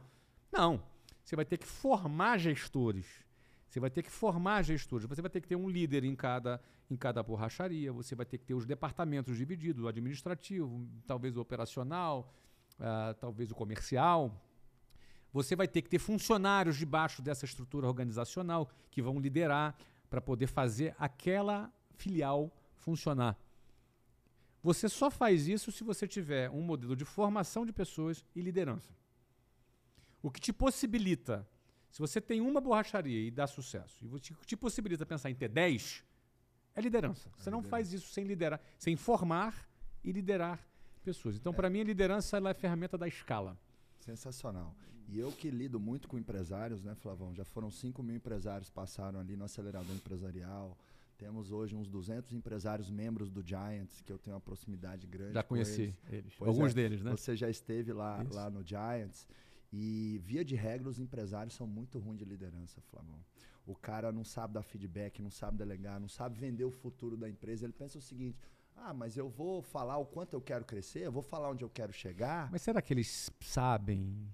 Não. Você vai ter que formar gestores. Você vai ter que formar gestores. Você vai ter que ter um líder em cada, em cada borracharia. Você vai ter que ter os departamentos divididos, o administrativo, talvez o operacional, ah, talvez o comercial. Você vai ter que ter funcionários debaixo dessa estrutura organizacional que vão liderar para poder fazer aquela filial funcionar. Você só faz isso se você tiver um modelo de formação de pessoas e liderança. O que te possibilita, se você tem uma borracharia e dá sucesso, e o que te possibilita pensar em ter 10, é liderança. Você não faz isso sem liderar, sem formar e liderar pessoas. Então, para mim, a liderança é a ferramenta da escala. Sensacional. E eu que lido muito com empresários, né, Flavão? Já foram 5 mil empresários passaram ali no acelerador empresarial. Temos hoje uns 200 empresários membros do Giants, que eu tenho uma proximidade grande. Já conheci eles. eles. Alguns é, deles, né? Você já esteve lá, Isso. lá no Giants. E, via de regra, os empresários são muito ruins de liderança, Flavão. O cara não sabe dar feedback, não sabe delegar, não sabe vender o futuro da empresa. Ele pensa o seguinte: ah, mas eu vou falar o quanto eu quero crescer, eu vou falar onde eu quero chegar. Mas será que eles sabem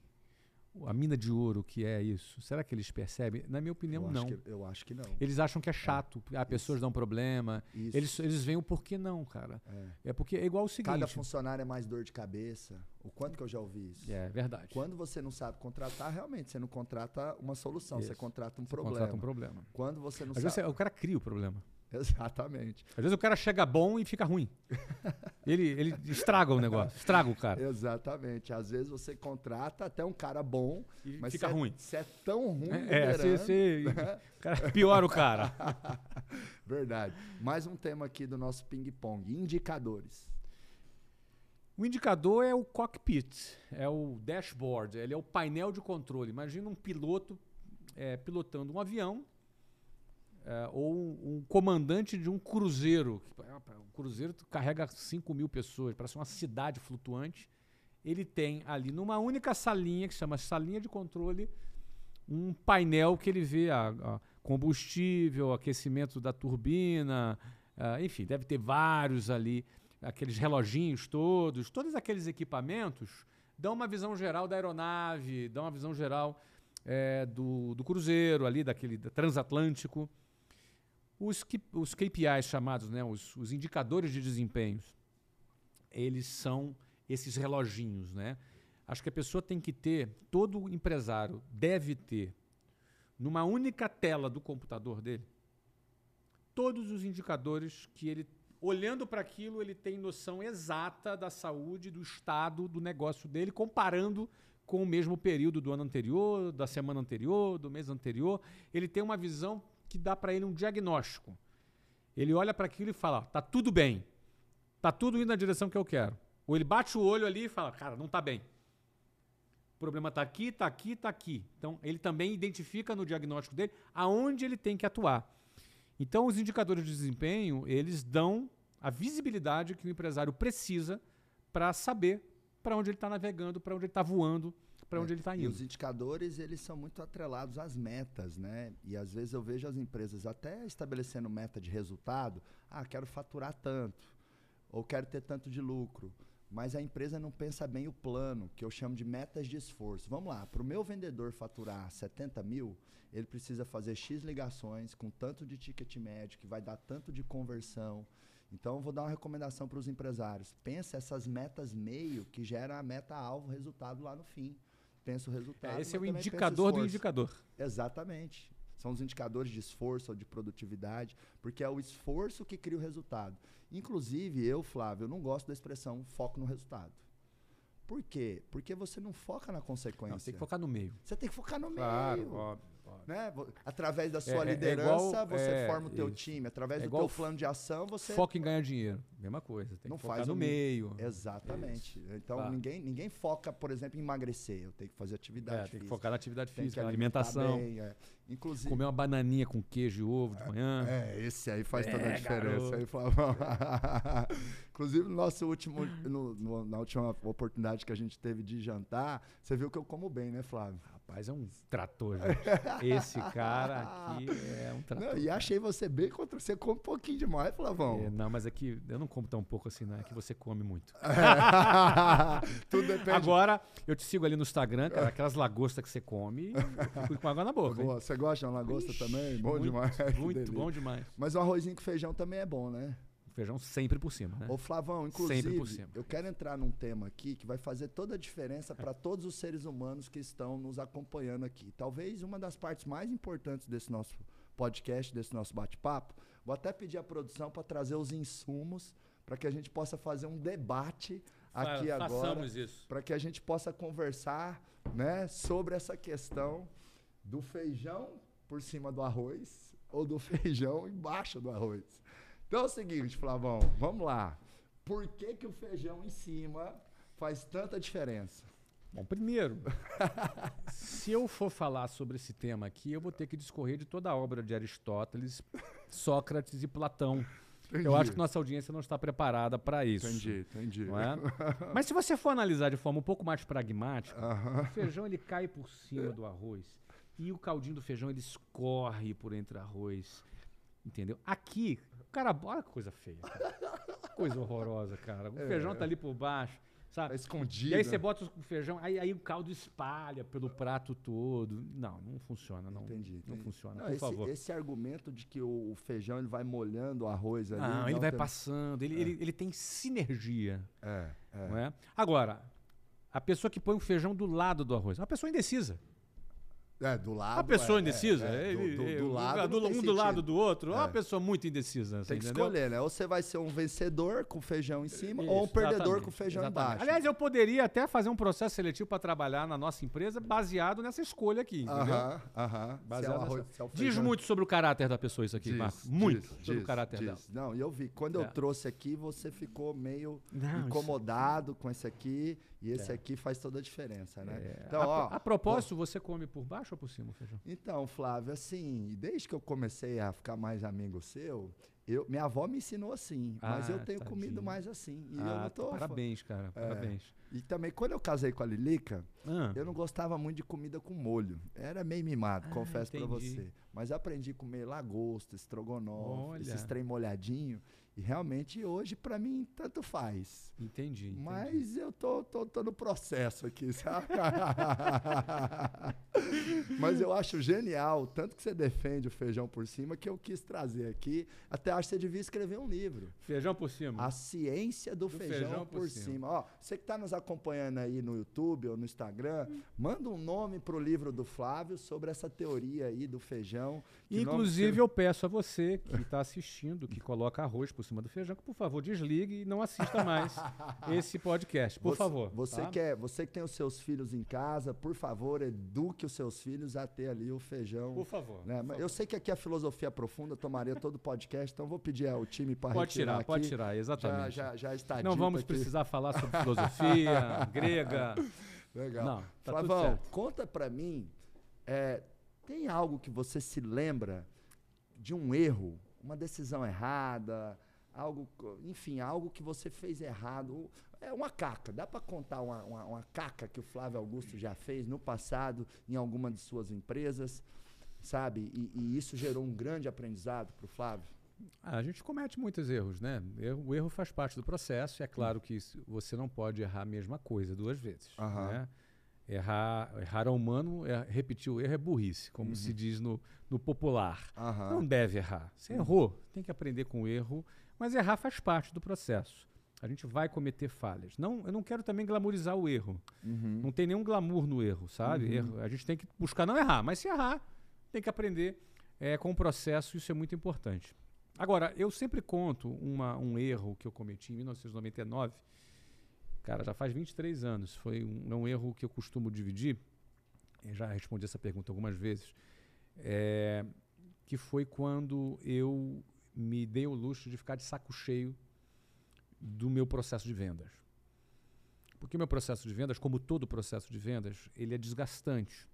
a mina de ouro que é isso? Será que eles percebem? Na minha opinião, eu não. Que, eu acho que não. Eles acham que é chato. É. Ah, pessoas isso. dão problema. Isso. Eles, eles veem o porquê não, cara. É. é. porque é igual o seguinte. Cada funcionário é mais dor de cabeça. O quanto que eu já ouvi isso? É verdade. Quando você não sabe contratar, realmente, você não contrata uma solução, isso. você contrata um você problema. Contrata um problema. Quando você não Às sabe. Vezes o cara cria o problema. Exatamente. Às vezes o cara chega bom e fica ruim. ele, ele estraga o negócio, estraga o cara. Exatamente. Às vezes você contrata até um cara bom, e mas fica se ruim. É, se é tão ruim, é, você, você, cara, piora o cara. Verdade. Mais um tema aqui do nosso ping-pong: indicadores. O indicador é o cockpit, é o dashboard, ele é o painel de controle. Imagina um piloto é, pilotando um avião é, ou um, comandante de um cruzeiro. Um cruzeiro carrega 5 mil pessoas, parece uma cidade flutuante. Ele tem ali numa única salinha, que chama salinha de controle, um painel que ele vê a, a combustível, aquecimento da turbina, enfim, deve ter vários ali, aqueles reloginhos todos, todos aqueles equipamentos dão uma visão geral da aeronave, dão uma visão geral é, do, do cruzeiro ali, daquele transatlântico. Os, os KPIs chamados, né, os, os indicadores de desempenho, eles são esses reloginhos. Né? Acho que a pessoa tem que ter, todo empresário deve ter, numa única tela do computador dele, todos os indicadores que ele, olhando para aquilo, ele tem noção exata da saúde, do estado do negócio dele, comparando com o mesmo período do ano anterior, da semana anterior, do mês anterior. Ele tem uma visão que dá para ele um diagnóstico. Ele olha para aquilo e fala: tá tudo bem, tá tudo indo na direção que eu quero. Ou ele bate o olho ali e fala: cara, não tá bem. O problema está aqui, está aqui, está aqui. Então, ele também identifica no diagnóstico dele aonde ele tem que atuar. Então, os indicadores de desempenho, eles dão a visibilidade que o empresário precisa para saber para onde ele está navegando, para onde ele está voando, para onde é, ele está indo. E os indicadores, eles são muito atrelados às metas, né? E às vezes eu vejo as empresas até estabelecendo meta de resultado. Ah, quero faturar tanto. Ou quero ter tanto de lucro. Mas a empresa não pensa bem o plano, que eu chamo de metas de esforço. Vamos lá, para o meu vendedor faturar 70 mil, ele precisa fazer X ligações com tanto de ticket médio, que vai dar tanto de conversão. Então, eu vou dar uma recomendação para os empresários. Pensa essas metas meio que gera a meta-alvo, resultado lá no fim o resultado. É, esse é o indicador do indicador. Exatamente. São os indicadores de esforço ou de produtividade, porque é o esforço que cria o resultado. Inclusive, eu, Flávio, eu não gosto da expressão foco no resultado. Por quê? Porque você não foca na consequência. Não, você tem que focar no meio. Você tem que focar no claro, meio. Óbvio. Né? Através da sua é, liderança, é igual, você é, forma o teu isso. time. Através do teu plano de ação, você. Foca em ganhar dinheiro. Mesma coisa. Tem não que faz no meio. Exatamente. Isso. Então, ninguém, ninguém foca, por exemplo, em emagrecer. Eu tenho que fazer atividade é, física. Tem que focar na atividade física, na alimentação. Bem, é. Inclusive, Comer uma bananinha com queijo e ovo de manhã. É, esse aí faz toda a diferença. Aí, Inclusive, no nosso último, no, no, na última oportunidade que a gente teve de jantar, você viu que eu como bem, né, Flávio? Rapaz, é um trator, gente. Esse cara aqui é um trator. Não, e achei você bem contra. Você come um pouquinho demais, Flavão. É, não, mas é que eu não como tão pouco assim, né? É que você come muito. Tudo depende. Agora, eu te sigo ali no Instagram, cara, aquelas lagostas que você come, com água na boca. Boa. Você gosta de uma lagosta Ixi, também? Bom muito, demais. Muito bom demais. Mas o arrozinho com feijão também é bom, né? Feijão sempre por cima, né? Ô Flavão, inclusive, eu quero entrar num tema aqui que vai fazer toda a diferença para todos os seres humanos que estão nos acompanhando aqui. Talvez uma das partes mais importantes desse nosso podcast, desse nosso bate-papo. Vou até pedir à produção para trazer os insumos para que a gente possa fazer um debate aqui Fa agora, para que a gente possa conversar, né, sobre essa questão do feijão por cima do arroz ou do feijão embaixo do arroz. Então é o seguinte, Flavão, vamos lá. Por que, que o feijão em cima faz tanta diferença? Bom, primeiro, se eu for falar sobre esse tema aqui, eu vou ter que discorrer de toda a obra de Aristóteles, Sócrates e Platão. Entendi. Eu acho que nossa audiência não está preparada para isso. Entendi, entendi. É? Mas se você for analisar de forma um pouco mais pragmática, Aham. o feijão ele cai por cima do arroz e o caldinho do feijão ele escorre por entre arroz. Entendeu? Aqui, cara, olha que coisa feia. Coisa horrorosa, cara. O feijão tá ali por baixo, Tá sabe? escondido. E aí você bota o feijão, aí, aí o caldo espalha pelo prato todo. Não, não funciona, não. Entendi, Não entendi. funciona, Não, por esse, favor. esse argumento de que o, feijão ele vai molhando o arroz ali. Não, ele vai tem- passando, ele, ele, ele tem sinergia, É, é. não é? Agora, a pessoa que põe o feijão do lado do arroz, é uma pessoa indecisa. É, do lado. A pessoa é, indecisa, é, é. do, do, do lado. do- um do lado do outro, é uma É. pessoa muito indecisa. Tem que entendeu? escolher, né? Ou você vai ser um vencedor com feijão em cima, ou um Isso, perdedor com feijão exatamente. embaixo. Aliás, eu poderia até fazer um processo seletivo para trabalhar na nossa empresa baseado nessa escolha aqui? Aham, aham. É Baseado é Diz muito sobre o caráter da pessoa isso aqui, Diz, Marco. diz, Muito sobre diz, o caráter diz. dela. Não, e eu vi. Quando eu trouxe aqui, você ficou meio Não, isso- incomodado com esse aqui. E esse É. aqui faz toda a diferença, né? É, Então, a, ó, a propósito, você come por baixo ou por cima o feijão? Então, Flávio, assim, desde que eu comecei a ficar mais amigo seu, eu, minha avó me ensinou assim, mas Ah, eu tenho comido tadinho. mais assim. E eu Ah, não tô. Parabéns, cara. É. Parabéns. E também, quando eu casei com a Lilica, Ah, eu não gostava muito de comida com molho. Era meio mimado, Ah, confesso pra entendi. você. Mas eu aprendi a comer lagosta, estrogonofe, Olha. esses trem molhadinho. E realmente hoje, pra mim, tanto faz. entendi. entendi. Mas eu tô, tô, tô no processo aqui, sabe? Mas eu acho genial, tanto que você defende o feijão por cima, que eu quis trazer aqui. Até acho que você devia escrever um livro. Feijão por cima. A ciência do, feijão, por, cima. Ó, você que está nos acompanhando aí no YouTube ou no Instagram, manda um nome pro livro do Flávio sobre essa teoria aí do feijão. Nome Inclusive, eu peço a você que está assistindo, que coloca arroz por cima do feijão, que por favor desligue e não assista mais esse podcast, por você, favor. Você, tá? que é- você que tem os seus filhos em casa, por favor, eduque os seus filhos a ter ali o feijão. Por favor. né? por favor. Eu sei que aqui a filosofia profunda tomaria todo o podcast, então vou pedir ao time para Pode retirar tirar, aqui. pode tirar, Já, exatamente. já, já está não vamos aqui. precisar falar sobre filosofia grega. Legal. Não, tá Flavão, conta pra mim, é, tem algo que você se lembra de um erro, uma decisão errada, algo, enfim, algo que você fez errado, é uma caca, dá pra contar uma, uma, uma caca que o Flávio Augusto já fez no passado em alguma de suas empresas, sabe? E, e isso gerou um grande aprendizado pro Flávio? Ah, a gente comete muitos erros, né? O erro faz parte do processo e é claro que você não pode errar a mesma coisa duas vezes. Aham. né? Errar, errar é humano, é- repetir o erro é burrice, como se diz no, no popular. Aham. Não deve errar. Você errou, tem que aprender com o erro, mas errar faz parte do processo. A gente vai cometer falhas. Não, eu não quero também glamorizar o erro. Uhum. Não tem nenhum glamour no erro, sabe? Uhum. Erro- a gente tem que buscar não errar, mas se errar, tem que aprender eh, com o processo, isso é muito importante. Agora, eu sempre conto uma- um erro que eu cometi em 1999, cara, já faz 23 anos, foi um, é um erro que eu costumo dividir, eu já respondi essa pergunta algumas vezes, eh, que foi quando eu me dei o luxo de ficar de saco cheio do meu processo de vendas. Porque meu processo de vendas, como todo processo de vendas, ele é desgastante.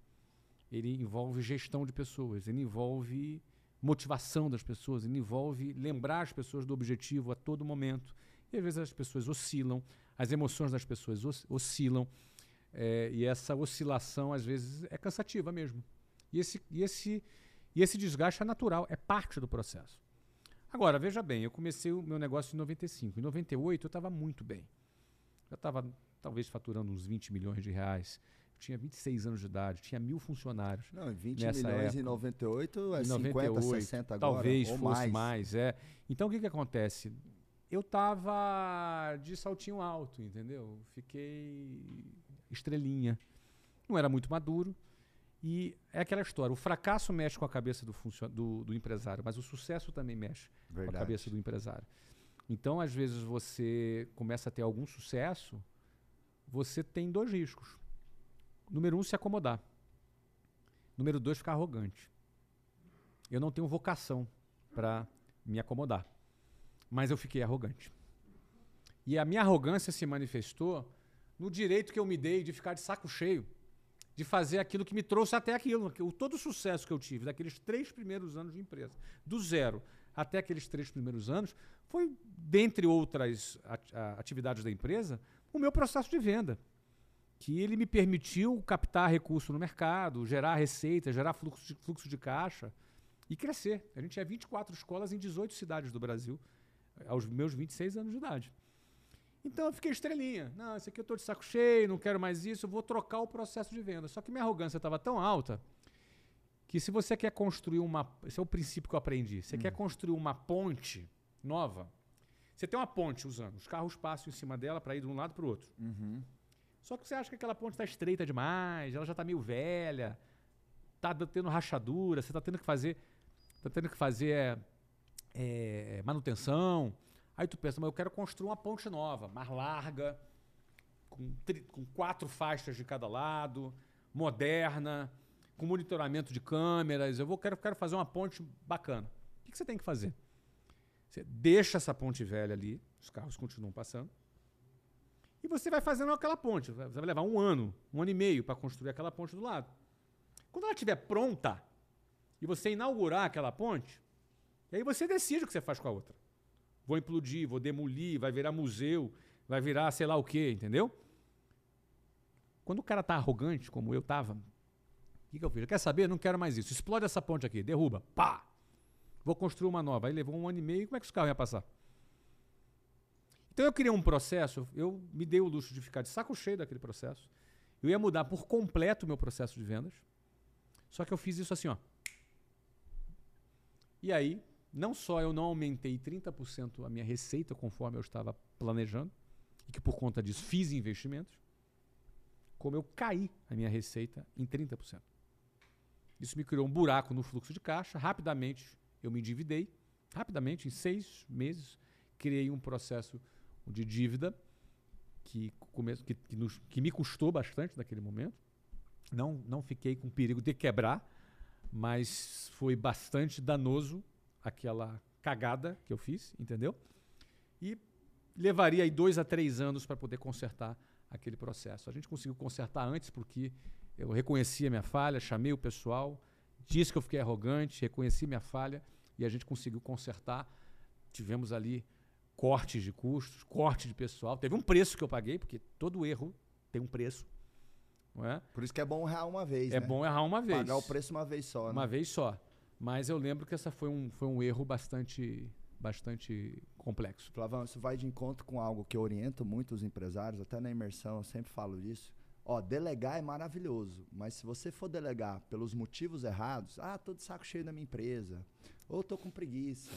Ele envolve gestão de pessoas, ele envolve motivação das pessoas, ele envolve lembrar as pessoas do objetivo a todo momento. E às vezes as pessoas oscilam, as emoções das pessoas os- oscilam, eh, e essa oscilação às vezes é cansativa mesmo. E esse, e, esse, e esse desgaste é natural, é parte do processo. Agora, veja bem, eu comecei o meu negócio em 95. Em 98 eu estava muito bem. Já estava talvez faturando uns 20 milhões de reais. Eu tinha 26 anos de idade, tinha mil funcionários. Não, 20 Nessa milhões época. em 98 é Em 50, 98, 60 agora. talvez ou fosse mais. mais. é. Então o que, que acontece? Eu tava de saltinho alto, entendeu? Fiquei estrelinha. Não era muito maduro. E é aquela história: o fracasso mexe com a cabeça do, funcio- do, do empresário, mas o sucesso também mexe com a Verdade. cabeça do empresário. Então, às vezes, você começa a ter algum sucesso, você tem dois riscos. Número um, se acomodar. Número dois, ficar arrogante. Eu não tenho vocação para me acomodar. Mas eu fiquei arrogante. E a minha arrogância se manifestou no direito que eu me dei de ficar de saco cheio, de fazer aquilo que me trouxe até aquilo. o- Todo o sucesso que eu tive daqueles três primeiros anos de empresa, do zero até aqueles três primeiros anos, foi, dentre outras atividades da empresa, o meu processo de venda. Que ele me permitiu captar recurso no mercado, gerar receita, gerar fluxo de, fluxo de caixa e crescer. A gente tinha 24 escolas em 18 cidades do Brasil, aos meus 26 anos de idade. Então eu fiquei estrelinha. Não, esse aqui eu estou de saco cheio, não quero mais isso, eu vou trocar o processo de venda. Só que minha arrogância estava tão alta que se você quer construir uma. Esse é o princípio que eu aprendi. Você hum. quer construir uma ponte nova. Você tem uma ponte usando, os carros passam em cima dela para ir de um lado para o outro. Uhum. Só que você acha que aquela ponte está estreita demais, ela já está meio velha, está tendo rachadura, você está tendo que fazer, tá tendo que fazer é, é, manutenção. Aí tu pensa, mas eu quero construir uma ponte nova, mais larga, com, com quatro faixas de cada lado, moderna, com monitoramento de câmeras. Eu vou, quero, quero fazer uma ponte bacana. O que, que você tem que fazer? Você deixa essa ponte velha ali, os carros continuam passando, e você vai fazendo aquela ponte. Você vai levar um ano, um ano e meio para construir aquela ponte do lado. Quando ela estiver pronta e você inaugurar aquela ponte, aí você decide o que você faz com a outra. Vou implodir, vou demolir, vai virar museu, vai virar sei lá o quê, entendeu? Quando o cara tá arrogante, como eu tava, o que, que eu fiz? Quer saber? Não quero mais isso. Explode essa ponte aqui, derruba. Pá! Vou construir uma nova. Aí levou um ano e meio, como é que os carros iam passar? Então eu criei um processo, eu me dei o luxo de ficar de saco cheio daquele processo. Eu ia mudar por completo o meu processo de vendas. Só que eu fiz isso assim, ó. E aí, não só eu não aumentei 30% a minha receita conforme eu estava planejando, e que por conta disso fiz investimentos, como eu caí a minha receita em 30%. Isso me criou um buraco no fluxo de caixa. Rapidamente eu me endividei. Rapidamente, em seis meses, criei um processo de dívida que, que, que, nos, que me custou bastante naquele momento. Não, não fiquei com perigo de quebrar, mas foi bastante danoso aquela cagada que eu fiz, entendeu? E levaria aí dois a três anos para poder consertar aquele processo. A gente conseguiu consertar antes porque eu reconheci a minha falha, chamei o pessoal, disse que eu fiquei arrogante, reconheci minha falha e a gente conseguiu consertar. Tivemos ali cortes de custos, corte de pessoal. Teve um preço que eu paguei, porque todo erro tem um preço. Não é? Por isso que é bom errar uma vez. É né? bom errar uma vez. Pagar o preço uma vez só. Né? Uma vez só. Mas eu lembro que essa foi um, foi um erro bastante, bastante complexo. Flavão, isso vai de encontro com algo que eu oriento muito os empresários, até na imersão eu sempre falo isso. Ó, delegar é maravilhoso, mas se você for delegar pelos motivos errados, ah, tô de saco cheio da minha empresa, ou tô com preguiça,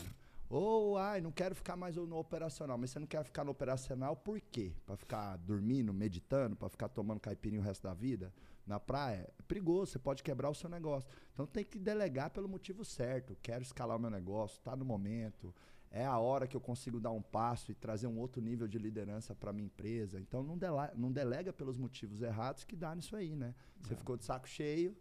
ou ai, não quero ficar mais no operacional, mas você não quer ficar no operacional por quê? Para ficar dormindo, meditando, para ficar tomando caipirinha o resto da vida? na praia, é perigoso, você pode quebrar o seu negócio. Então tem que delegar pelo motivo certo. Quero escalar o meu negócio, está no momento, é a hora que eu consigo dar um passo e trazer um outro nível de liderança para minha empresa. Então não, delega, não delega pelos motivos errados que dá nisso aí, né? Você é. ficou de saco cheio.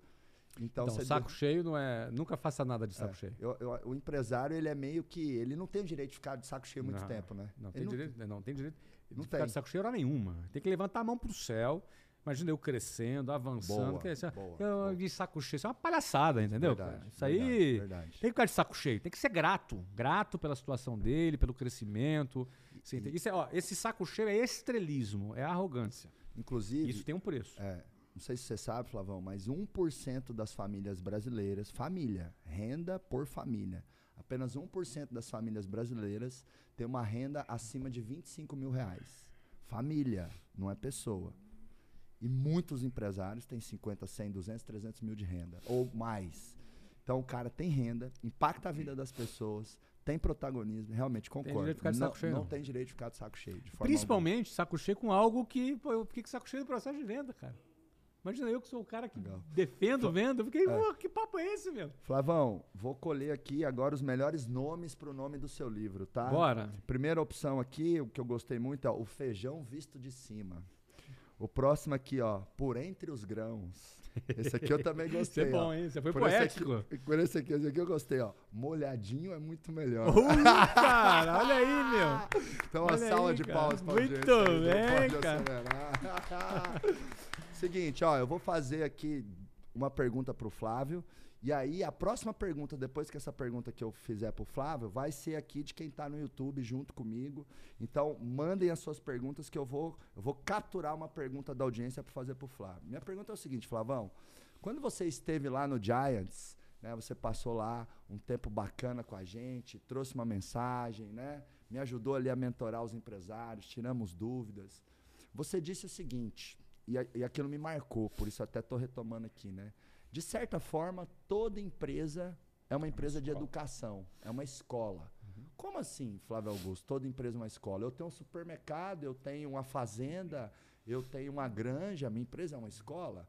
Então, então saco cheio não é. Nunca faça nada de saco é, cheio. Eu, eu, o empresário, ele é meio que. Ele não tem o direito de ficar de saco cheio muito não, tempo, né? Não tem, direito, não tem direito. Não de tem. ficar de saco cheio hora nenhuma. Tem que levantar a mão pro céu Imagina eu crescendo, avançando. Boa, que é isso, boa, eu, boa. De saco cheio. Isso é uma palhaçada, entendeu? Verdade, isso aí. Verdade, verdade. Tem que ficar de saco cheio. Tem que ser grato. Grato pela situação dele, pelo crescimento. E, isso é, ó, esse saco cheio é estrelismo, é arrogância. Inclusive. Isso tem um preço. É, não sei se você sabe, Flavão, mas 1% das famílias brasileiras, família, renda por família, apenas 1% das famílias brasileiras tem uma renda acima de 25 mil reais. Família, não é pessoa. E muitos empresários têm 50, 100, 200, 300 mil de renda, ou mais. Então o cara tem renda, impacta a vida das pessoas, tem protagonismo, realmente concordo. Tem não, cheio. Não, não tem direito de ficar de saco cheio. De Principalmente alguma. saco cheio com algo que. Pô, eu fiquei com saco cheio do processo de venda, cara. Imagina eu que sou o cara que Legal. defendo venda. Eu fiquei, é. que papo é esse, meu? Flavão, vou colher aqui agora os melhores nomes para o nome do seu livro, tá? Bora. Primeira opção aqui, o que eu gostei muito é o feijão visto de cima. O próximo aqui, ó, Por Entre os Grãos. Esse aqui eu também gostei. Isso é bom, ó. hein? Você foi por poético. Esse aqui, por esse aqui, esse aqui eu gostei, ó. Molhadinho é muito melhor. Uh, cara, olha aí, meu. Então, uma olha salva aí, de palmas pra Muito bem, cara. Seguinte, ó, eu vou fazer aqui uma pergunta pro Flávio E aí, a próxima pergunta, depois que essa pergunta que eu fizer pro Flávio, vai ser aqui de quem tá no YouTube junto comigo. Então, mandem as suas perguntas que eu vou, eu vou capturar uma pergunta da audiência para fazer pro Flávio. Minha pergunta é o seguinte, Flavão. Quando você esteve lá no Giants, né, você passou lá um tempo bacana com a gente, trouxe uma mensagem, né? Me ajudou ali a mentorar os empresários, tiramos dúvidas. Você disse o seguinte, e, e aquilo me marcou, por isso até estou retomando aqui, né? De certa forma, toda empresa é uma empresa de educação, é uma escola. Uhum. Como assim, Flávio Augusto? Toda empresa é uma escola. Eu tenho um supermercado, eu tenho uma fazenda, eu tenho uma granja, minha empresa é uma escola.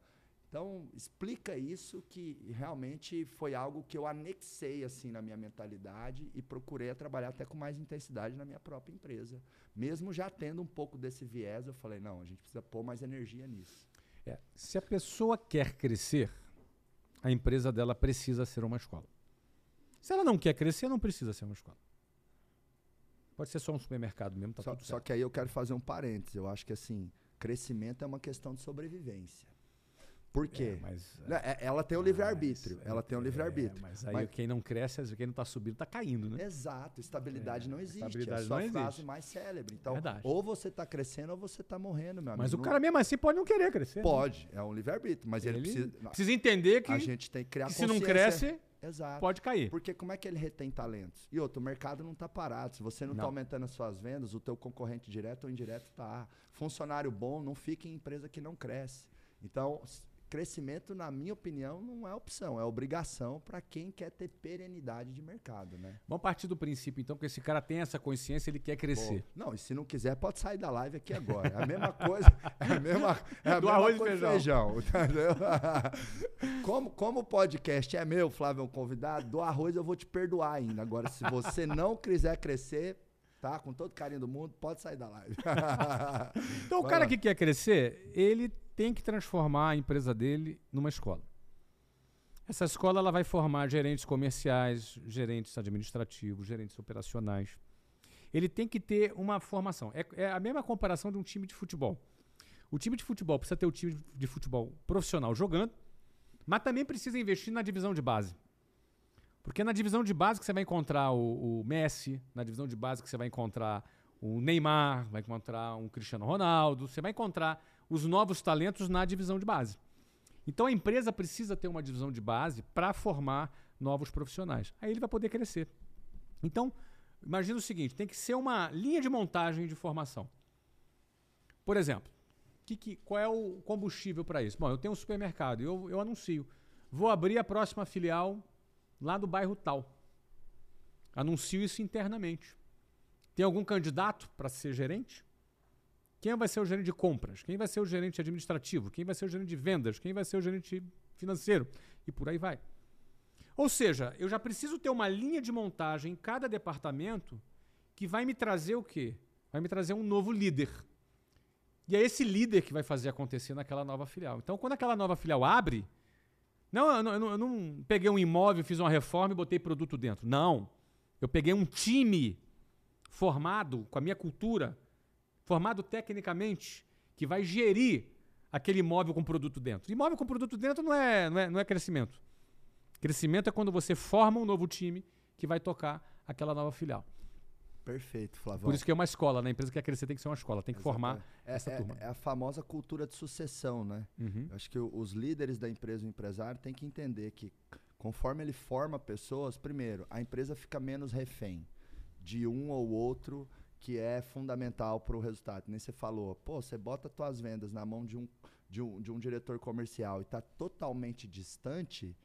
Então, explica isso que realmente foi algo que eu anexei assim na minha mentalidade e procurei trabalhar até com mais intensidade na minha própria empresa. Mesmo já tendo um pouco desse viés, eu falei, não, a gente precisa pôr mais energia nisso. É, se a pessoa quer crescer, a empresa dela precisa ser uma escola. Se ela não quer crescer, não precisa ser uma escola. Pode ser só um supermercado mesmo, tá só, tudo certo. Só que aí eu quero fazer um parênteses. Eu acho que assim, crescimento é uma questão de sobrevivência. Por quê? É, mas, é, ela tem o livre-arbítrio. Ela tem o livre-arbítrio. mas aí mas, quem não cresce, quem não está subindo, está caindo, né? Exato. Estabilidade é, não existe. Estabilidade é a frase mais célebre. Então, Verdade. ou você está crescendo ou você está morrendo, meu amigo. Mas o cara mesmo assim pode não querer crescer. Né? Pode. Né? É um livre-arbítrio. Mas ele, ele precisa, precisa entender que a gente tem que criar que se não cresce, Exato. pode cair. Porque como é que ele retém talentos? E outro, o mercado não está parado. Se você não está aumentando as suas vendas, o teu concorrente direto ou indireto está. Funcionário bom não fica em empresa que não cresce. Então, crescimento, na minha opinião, não é opção, é obrigação para quem quer ter perenidade de mercado, né? Vamos partir do princípio, então, que esse cara tem essa consciência, ele quer crescer. Não, e se não quiser, pode sair da live aqui agora. É a mesma coisa, é a mesma, é a do mesma arroz e feijão. feijão como, como o podcast é meu, Flávio é um convidado, do arroz eu vou te perdoar ainda. Agora, se você não quiser crescer, tá? Com todo carinho do mundo, pode sair da live. então, Vai o cara lá. que quer crescer, ele tem que transformar a empresa dele numa escola. Essa escola ela vai formar gerentes comerciais, gerentes administrativos, gerentes operacionais. Ele tem que ter uma formação. É, é, a mesma comparação de um time de futebol. O time de futebol precisa ter o time de futebol profissional jogando, mas também precisa investir na divisão de base. Porque na divisão de base que você vai encontrar o, o Messi, na divisão de base que você vai encontrar o Neymar, vai encontrar um Cristiano Ronaldo, você vai encontrar os novos talentos na divisão de base. Então a empresa precisa ter uma divisão de base para formar novos profissionais. Aí ele vai poder crescer. Então, imagina o seguinte: tem que ser uma linha de montagem de formação. Por exemplo, que, que, qual é o combustível para isso? Bom, eu tenho um supermercado, eu, eu anuncio. Vou abrir a próxima filial lá do bairro tal. Anuncio isso internamente. Tem algum candidato para ser gerente? Quem vai ser o gerente de compras? Quem vai ser o gerente administrativo? Quem vai ser o gerente de vendas? Quem vai ser o gerente financeiro? E por aí vai. Ou seja, eu já preciso ter uma linha de montagem em cada departamento que vai me trazer o quê? Vai me trazer um novo líder. E é esse líder que vai fazer acontecer naquela nova filial. Então, quando aquela nova filial abre, não, eu não, eu não, peguei um imóvel, fiz uma reforma e botei produto dentro. Não. Eu peguei um time formado com a minha cultura, formado tecnicamente, que vai gerir aquele imóvel com produto dentro. Imóvel com produto dentro não é, não é, não é crescimento. Crescimento é quando você forma um novo time que vai tocar aquela nova filial. Perfeito, Flávio. Por isso que é uma escola, né? A empresa que quer crescer tem que ser uma escola, tem que Exatamente. formar é, essa é, turma. É a famosa cultura de sucessão, né? Uhum. Acho que os líderes da empresa, o empresário, tem que entender que conforme ele forma pessoas, primeiro, a empresa fica menos refém de um ou outro que é fundamental para o resultado. Nem você falou, pô, você bota suas vendas na mão de um, de um, de um diretor comercial e está totalmente distante,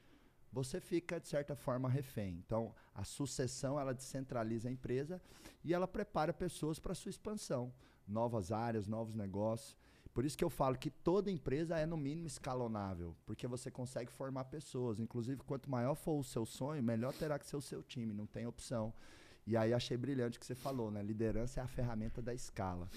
você fica, de certa forma, refém. Então, a sucessão, ela descentraliza a empresa e ela prepara pessoas para sua expansão. Novas áreas, novos negócios. Por isso que eu falo que toda empresa é, no mínimo, escalonável, porque você consegue formar pessoas. Inclusive, quanto maior for o seu sonho, melhor terá que ser o seu time, não tem opção. E aí achei brilhante o que você falou, né? Liderança é a ferramenta da escala.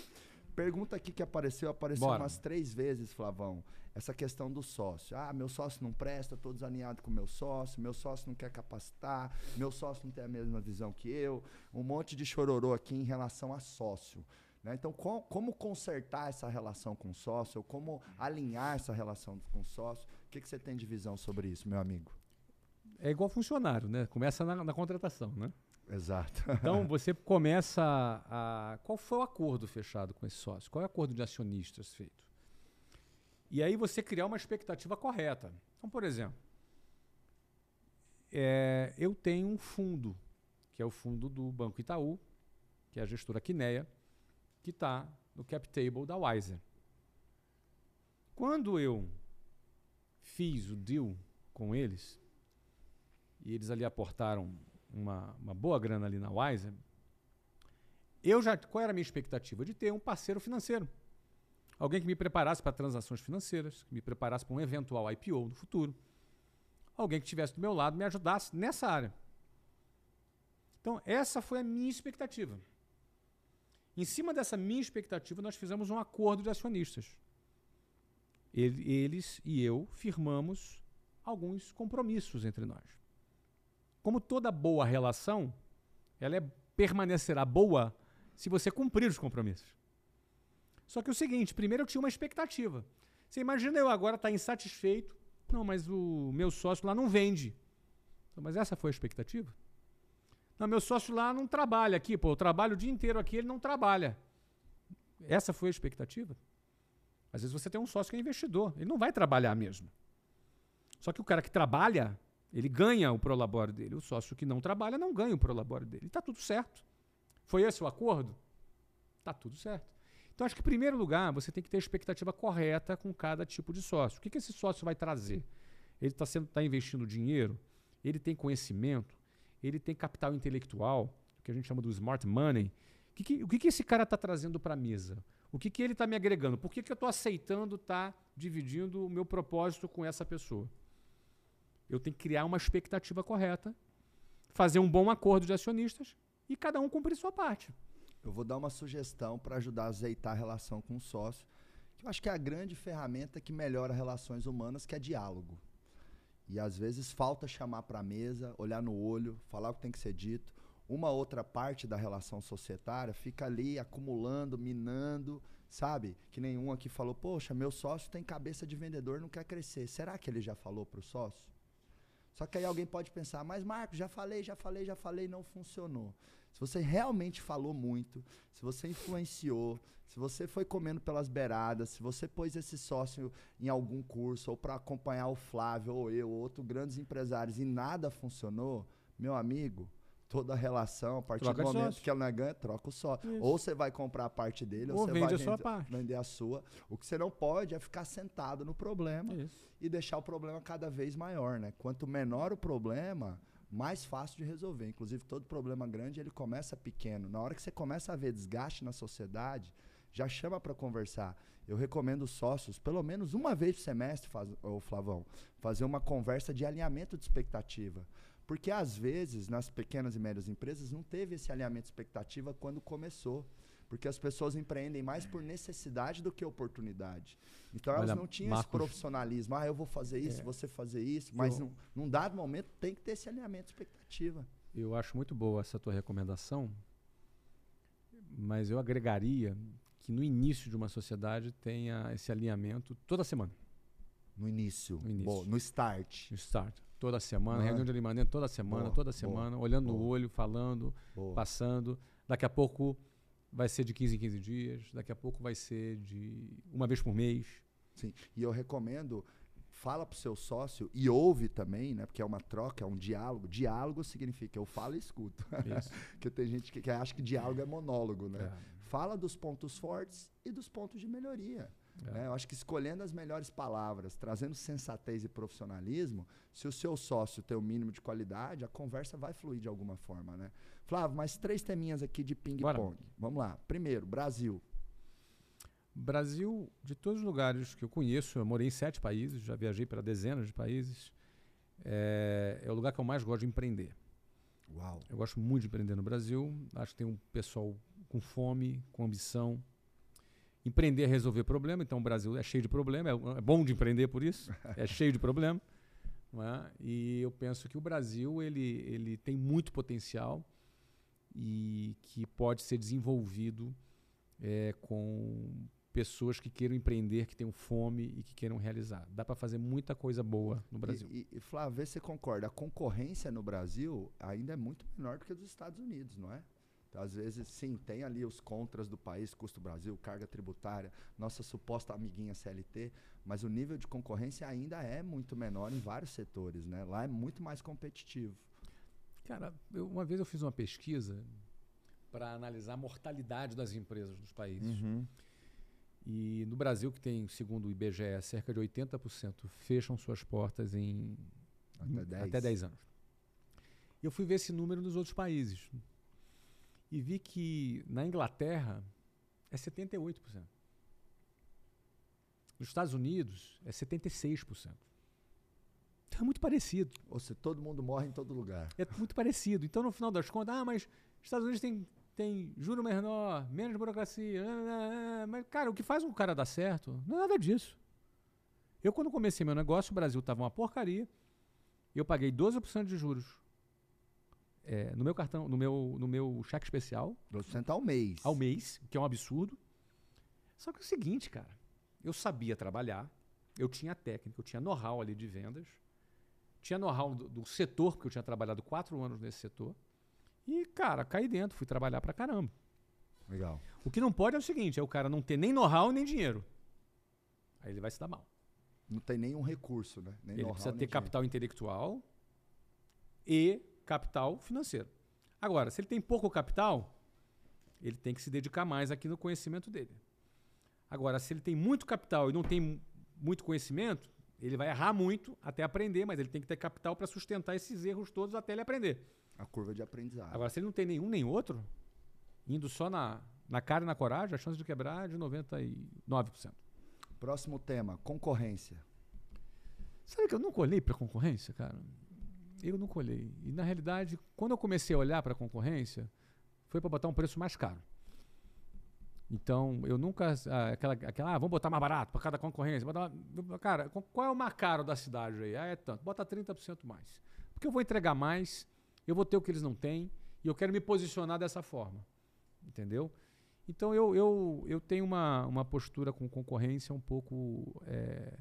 Pergunta aqui que apareceu, apareceu Bora. umas três vezes, Flavão. Essa questão do sócio. Ah, meu sócio não presta, estou desalinhado com meu sócio, meu sócio não quer capacitar, meu sócio não tem a mesma visão que eu. Um monte de chororô aqui em relação a sócio. Né? Então, com, como consertar essa relação com o sócio, ou como alinhar essa relação com o sócio? O que, que você tem de visão sobre isso, meu amigo? é igual funcionário, né? Começa na, na contratação, né? Exato. Então você começa a, a, Qual foi o acordo fechado com esse sócio? Qual é o acordo de acionistas feito? E aí você criar uma expectativa correta. Então, por exemplo, é, eu tenho um fundo, que é o fundo do Banco Itaú, que é a gestora Quineia, que está no cap table da Wiser. Quando eu fiz o deal com eles, e eles ali aportaram uma, uma boa grana ali na Wiser, eu já. Qual era a minha expectativa? De ter um parceiro financeiro. Alguém que me preparasse para transações financeiras, que me preparasse para um eventual IPO no futuro. Alguém que estivesse do meu lado me ajudasse nessa área. Então, essa foi a minha expectativa. Em cima dessa minha expectativa, nós fizemos um acordo de acionistas. Eles e eu firmamos alguns compromissos entre nós. Como toda boa relação, ela é, permanecerá boa se você cumprir os compromissos. Só que é o seguinte, primeiro eu tinha uma expectativa. Você imagina eu agora estar tá insatisfeito. Não, mas o meu sócio lá não vende. Então, mas essa foi a expectativa? Não, meu sócio lá não trabalha aqui, pô, eu trabalho o dia inteiro aqui, ele não trabalha. Essa foi a expectativa? Às vezes você tem um sócio que é investidor, ele não vai trabalhar mesmo. Só que o cara que trabalha, ele ganha o prolabore dele. O sócio que não trabalha não ganha o prolabore dele. Está tudo certo. Foi esse o acordo? Está tudo certo. Então, acho que, em primeiro lugar, você tem que ter a expectativa correta com cada tipo de sócio. O que, que esse sócio vai trazer? Ele está tá investindo dinheiro? Ele tem conhecimento? Ele tem capital intelectual? O que a gente chama do smart money? O que, que, o que, que esse cara está trazendo para a mesa? O que, que ele está me agregando? Por que, que eu estou aceitando estar tá dividindo o meu propósito com essa pessoa? Eu tenho que criar uma expectativa correta, fazer um bom acordo de acionistas e cada um cumprir sua parte. Eu vou dar uma sugestão para ajudar a azeitar a relação com o sócio, que eu acho que é a grande ferramenta que melhora relações humanas, que é diálogo. E às vezes falta chamar para a mesa, olhar no olho, falar o que tem que ser dito. Uma outra parte da relação societária fica ali acumulando, minando, sabe? Que nenhum aqui falou, poxa, meu sócio tem cabeça de vendedor, não quer crescer. Será que ele já falou para o sócio? Só que aí alguém pode pensar, mas Marcos, já falei, já falei, já falei, não funcionou. Se você realmente falou muito, se você influenciou, se você foi comendo pelas beiradas, se você pôs esse sócio em algum curso, ou para acompanhar o Flávio, ou eu, ou outros grandes empresários, e nada funcionou, meu amigo, toda a relação, a partir troca do momento que ela não ganha, troca o sócio. Isso. Ou você vai comprar a parte dele, ou, ou você vende vai a sua parte. vender a sua. O que você não pode é ficar sentado no problema Isso. e deixar o problema cada vez maior, né? Quanto menor o problema, mais fácil de resolver. Inclusive, todo problema grande, ele começa pequeno. Na hora que você começa a ver desgaste na sociedade, já chama para conversar. Eu recomendo os sócios, pelo menos uma vez por semestre, faz, ô Flavão, fazer uma conversa de alinhamento de expectativa. Porque às vezes, nas pequenas e médias empresas, não teve esse alinhamento de expectativa quando começou. Porque as pessoas empreendem mais por necessidade do que oportunidade. Então Olha, elas não tinham Marcos, esse profissionalismo. Ah, eu vou fazer isso, é, você fazer isso. Mas eu, num, num dado momento tem que ter esse alinhamento de expectativa. Eu acho muito boa essa tua recomendação. Mas eu agregaria que no início de uma sociedade tenha esse alinhamento toda semana. No início. No, início. Boa, no start. No start toda semana, reunião de alinhamento toda semana, boa, toda semana, boa, olhando boa. no olho, falando, passando. Daqui a pouco vai ser de 15 em 15 dias, daqui a pouco vai ser de uma vez por mês. Sim, e eu recomendo, fala para o seu sócio e ouve também, né? Porque é uma troca, é um diálogo. Diálogo significa eu falo e escuto. Porque tem gente que, que, acha que diálogo é monólogo, né? É. Fala dos pontos fortes e dos pontos de melhoria. É. Né? Eu acho que escolhendo as melhores palavras, trazendo sensatez e profissionalismo, se o seu sócio tem o mínimo de qualidade, a conversa vai fluir de alguma forma, né? Flávio, mais três teminhas aqui de ping-pong. Vamos lá. Primeiro, Brasil. Brasil, de todos os lugares que eu conheço, eu morei em sete países, já viajei para dezenas de países. É, é o lugar que eu mais gosto de empreender. Uau. Eu gosto muito de empreender no Brasil. Acho que tem um pessoal com fome, com ambição, Empreender é resolver problema, então o Brasil é cheio de problema, é, é bom de empreender por isso, é cheio de problema. É? E eu penso que o Brasil ele, ele tem muito potencial e que pode ser desenvolvido é, com pessoas que queiram empreender, que tenham fome e que queiram realizar. Dá para fazer muita coisa boa no Brasil. E, e, Flávio, você concorda. A concorrência no Brasil ainda é muito menor do que a dos Estados Unidos, não é? Às vezes, sim, tem ali os contras do país, custo Brasil, carga tributária, nossa suposta amiguinha CLT, mas o nível de concorrência ainda é muito menor em vários setores, né? Lá é muito mais competitivo. Cara, eu, uma vez eu fiz uma pesquisa para analisar a mortalidade das empresas nos países. Uhum. E no Brasil, que tem, segundo o IBGE, cerca de 80% fecham suas portas em Até 10. até 10 anos. E eu fui ver esse número nos outros países. E vi que na Inglaterra é 78%. Nos Estados Unidos é 76%. Então é muito parecido. Ou seja, todo mundo morre em todo lugar. É muito parecido. Então, no final das contas, ah, mas Estados Unidos tem, tem juro menor, menos burocracia. ah, ah, ah. Mas, cara, o que faz um cara dar certo não é nada disso. Eu, quando comecei meu negócio, o Brasil estava uma porcaria. Eu paguei 12% de juros é, no meu cartão, no meu, no meu cheque especial, 12% ao mês. ao mês, que é um absurdo. Só que é o seguinte, cara, eu sabia trabalhar, eu tinha técnica, eu tinha know-how ali de vendas, tinha know-how do, do setor, porque eu tinha trabalhado quatro anos nesse setor. E, cara, caí dentro, fui trabalhar pra caramba. Legal. O que não pode é o seguinte, é o cara não ter nem know-how nem dinheiro. Aí ele vai se dar mal. Não tem nenhum recurso, né? Nem Ele precisa ter dinheiro. capital intelectual e capital financeiro. Agora, se ele tem pouco capital, ele tem que se dedicar mais aqui no conhecimento dele. Agora, se ele tem muito capital e não tem mu- muito conhecimento, ele vai errar muito até aprender, mas ele tem que ter capital para sustentar esses erros todos até ele aprender. A curva de aprendizado. Agora, se ele não tem nenhum nem outro, indo só na, na cara e na coragem, a chance de quebrar é de 99%. Próximo tema, concorrência. Sabe que eu nunca olhei para concorrência, cara? Eu nunca olhei. E na realidade, quando eu comecei a olhar para concorrência, foi para botar um preço mais caro. Então, eu nunca. ah, aquela, aquela, ah, vamos botar mais barato para cada concorrência. cara, qual é o mais caro da cidade aí? Ah, é tanto. Bota 30% mais. Porque eu vou entregar mais, eu vou ter o que eles não têm, e eu quero me posicionar dessa forma. Entendeu? Então, eu, eu, eu tenho uma, uma postura com concorrência um pouco. é,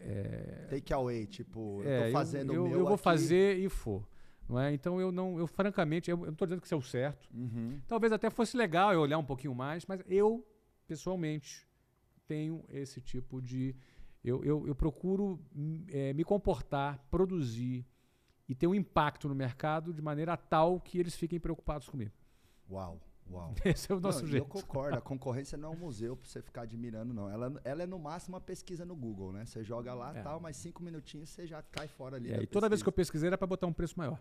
é, Take away, tipo, eu é, tô fazendo eu, o eu, meu eu vou aqui. fazer e for. Não é? Então eu não, eu francamente, eu, eu não estou dizendo que isso é o certo. Uhum. Talvez até fosse legal eu olhar um pouquinho mais, mas eu, pessoalmente, tenho esse tipo de. Eu, eu, eu procuro eh, me comportar, produzir e ter um impacto no mercado de maneira tal que eles fiquem preocupados comigo. Uau, uau. Esse é o Não, nosso e jeito. Eu concordo, a concorrência não é um museu pra você ficar admirando, não. Ela, ela é no máximo uma pesquisa no Google, né? Você joga lá É. tal, mas cinco minutinhos você já cai fora ali. É, e toda vez que eu pesquisa. pesquisei era para botar um preço maior.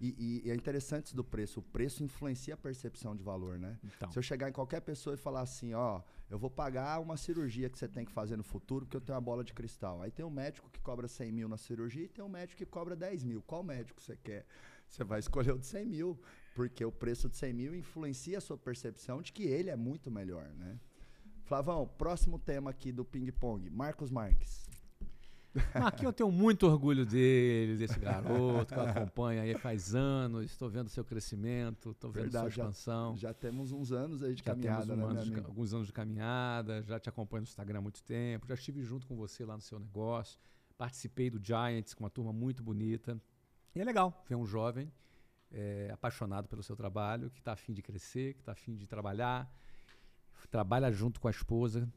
E, e- e é interessante isso do preço. O preço influencia a percepção de valor, né? Então, Se eu chegar em qualquer pessoa e falar assim, ó, eu vou pagar uma cirurgia que você tem que fazer no futuro porque eu tenho uma bola de cristal. Aí tem um médico que cobra 100 mil na cirurgia e tem um médico que cobra 10 mil. Qual médico você quer? Você vai escolher o de 100 mil, porque o preço de 100 mil influencia a sua percepção de que ele é muito melhor, né? Flavão, próximo tema aqui do Ping Pong, Marcos Marques. Marquinhos, eu tenho muito orgulho dele, desse garoto que eu acompanho aí faz anos. Estou vendo seu crescimento, estou vendo Verdade, sua expansão. Já temos uns anos aí de Já caminhada, temos um né, ano meu de alguns anos de caminhada, já te acompanho no Instagram há muito tempo, já estive junto com você lá no seu negócio, participei do Giants com uma turma muito bonita. E é legal ver um jovem eh, apaixonado pelo seu trabalho, que está afim de crescer, que está afim de trabalhar, trabalha junto com a esposa.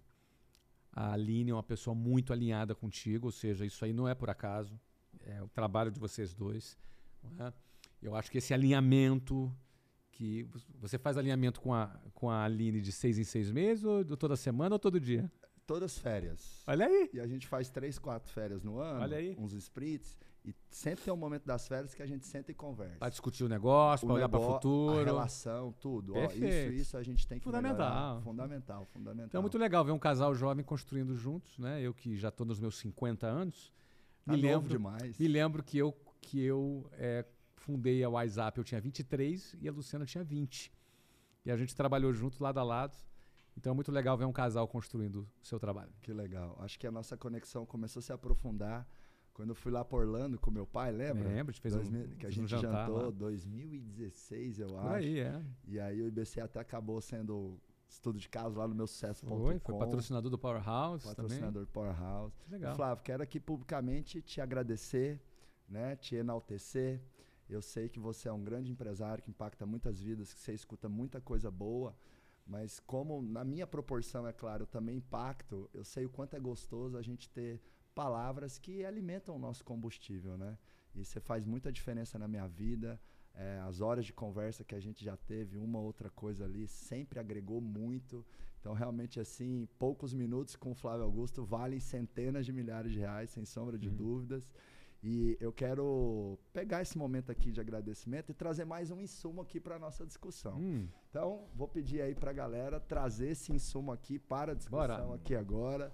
A Aline é uma pessoa muito alinhada contigo, ou seja, isso aí não é por acaso, é o trabalho de vocês dois. não é? Eu acho que esse alinhamento que vo- você faz alinhamento com a, com a Aline de seis em seis meses, ou toda semana ou todo dia? Todas férias. Olha aí. E a gente faz três, quatro férias no ano, Olha aí. uns sprints, e sempre tem um momento das férias que a gente senta e conversa. Para discutir o negócio, para olhar para o futuro. A relação, tudo. Ó, isso, isso a gente tem que Fundamental. melhorar. Fundamental, fundamental. Então é muito legal ver um casal jovem construindo juntos, né? Eu que já estou nos meus 50 anos, Tá me novo lembro, demais. me lembro que eu que eu eh, fundei a WhatsApp, eu tinha 23 e a Luciana tinha 20. E a gente trabalhou junto lado a lado. Então é muito legal ver um casal construindo o seu trabalho. Que legal. Acho que a nossa conexão começou a se aprofundar quando eu fui lá para Orlando com meu pai, lembra? Lembra? A gente fez um, 2000 que a fez um gente jantar jantou lá. 2016, eu Por acho. aí, é. E aí o IBC até acabou sendo estudo de caso lá no meu sucesso.com. Foi, foi patrocinador do Powerhouse patrocinador também. do Powerhouse. Legal. Flávio, quero aqui publicamente te agradecer, né, te enaltecer. Eu sei que você é um grande empresário que impacta muitas vidas, que você escuta muita coisa boa, mas como na minha proporção, é claro, eu também impacto, eu sei o quanto é gostoso a gente ter palavras que alimentam o nosso combustível, né? E você faz muita diferença na minha vida. É, as horas de conversa que a gente já teve, uma outra coisa ali, sempre agregou muito. Então, realmente, assim, poucos minutos com o Flávio Augusto valem centenas de milhares de reais, sem sombra de Uhum. dúvidas. E eu quero pegar esse momento aqui de agradecimento e trazer mais um insumo aqui para a nossa discussão. Hum, Então, vou pedir aí para a galera trazer esse insumo aqui para a discussão Bora. aqui agora.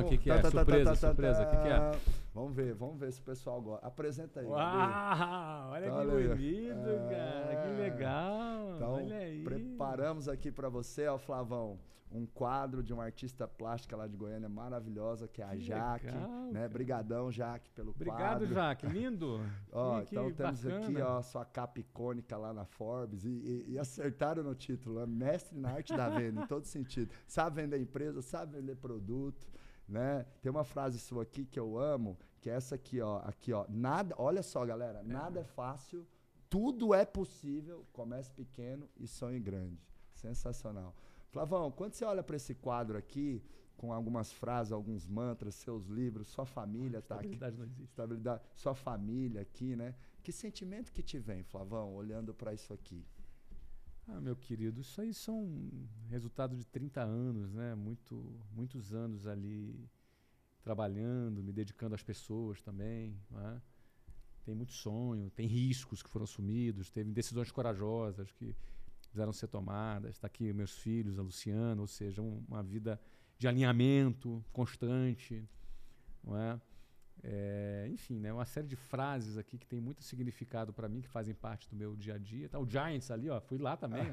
O que, que é? Tá, tá, tá, surpresa, surpresa, o que, que é? Tá. Vamos ver, vamos ver se o pessoal gosta. Apresenta aí. Uau, olha Então, que olha aí. bonito, cara. Que É. legal. Então, olha aí. preparamos aqui para você, ó, Flavão, um quadro de uma artista plástica lá de Goiânia maravilhosa, que é a Que Jaque. legal, né? Brigadão, Jaque, pelo Obrigado, quadro. Jaque. Lindo. Ó, Que- então temos aqui, bacana. ó, sua capa icônica lá na Forbes e, e- e acertaram no título, né? mestre na arte da venda, em todo sentido. Sabe vender empresa, sabe vender produto, né? Tem uma frase sua aqui que eu amo, que é essa aqui, ó, aqui, ó, nada, olha só, galera, nada é fácil, tudo é possível, comece pequeno e sonhe grande. Sensacional. Flavão, quando você olha para esse quadro aqui, com algumas frases, alguns mantras, seus livros, sua família tá aqui Estabilidade não existe. estabilidade, sua família aqui, né? Que sentimento que te vem, Flavão, olhando para isso aqui? Ah, meu querido, isso aí são resultado de 30 anos, né? Muito, muitos anos ali trabalhando, me dedicando às pessoas também, né? Tem muito sonho, tem riscos que foram assumidos, teve decisões corajosas que precisaram ser tomadas. Está aqui meus filhos, a Luciana, ou seja, um- uma vida de alinhamento constante, não é? É, enfim, né, uma série de frases aqui que tem muito significado para mim, que fazem parte do meu dia a dia. Tá o Giants ali, ó, fui lá também.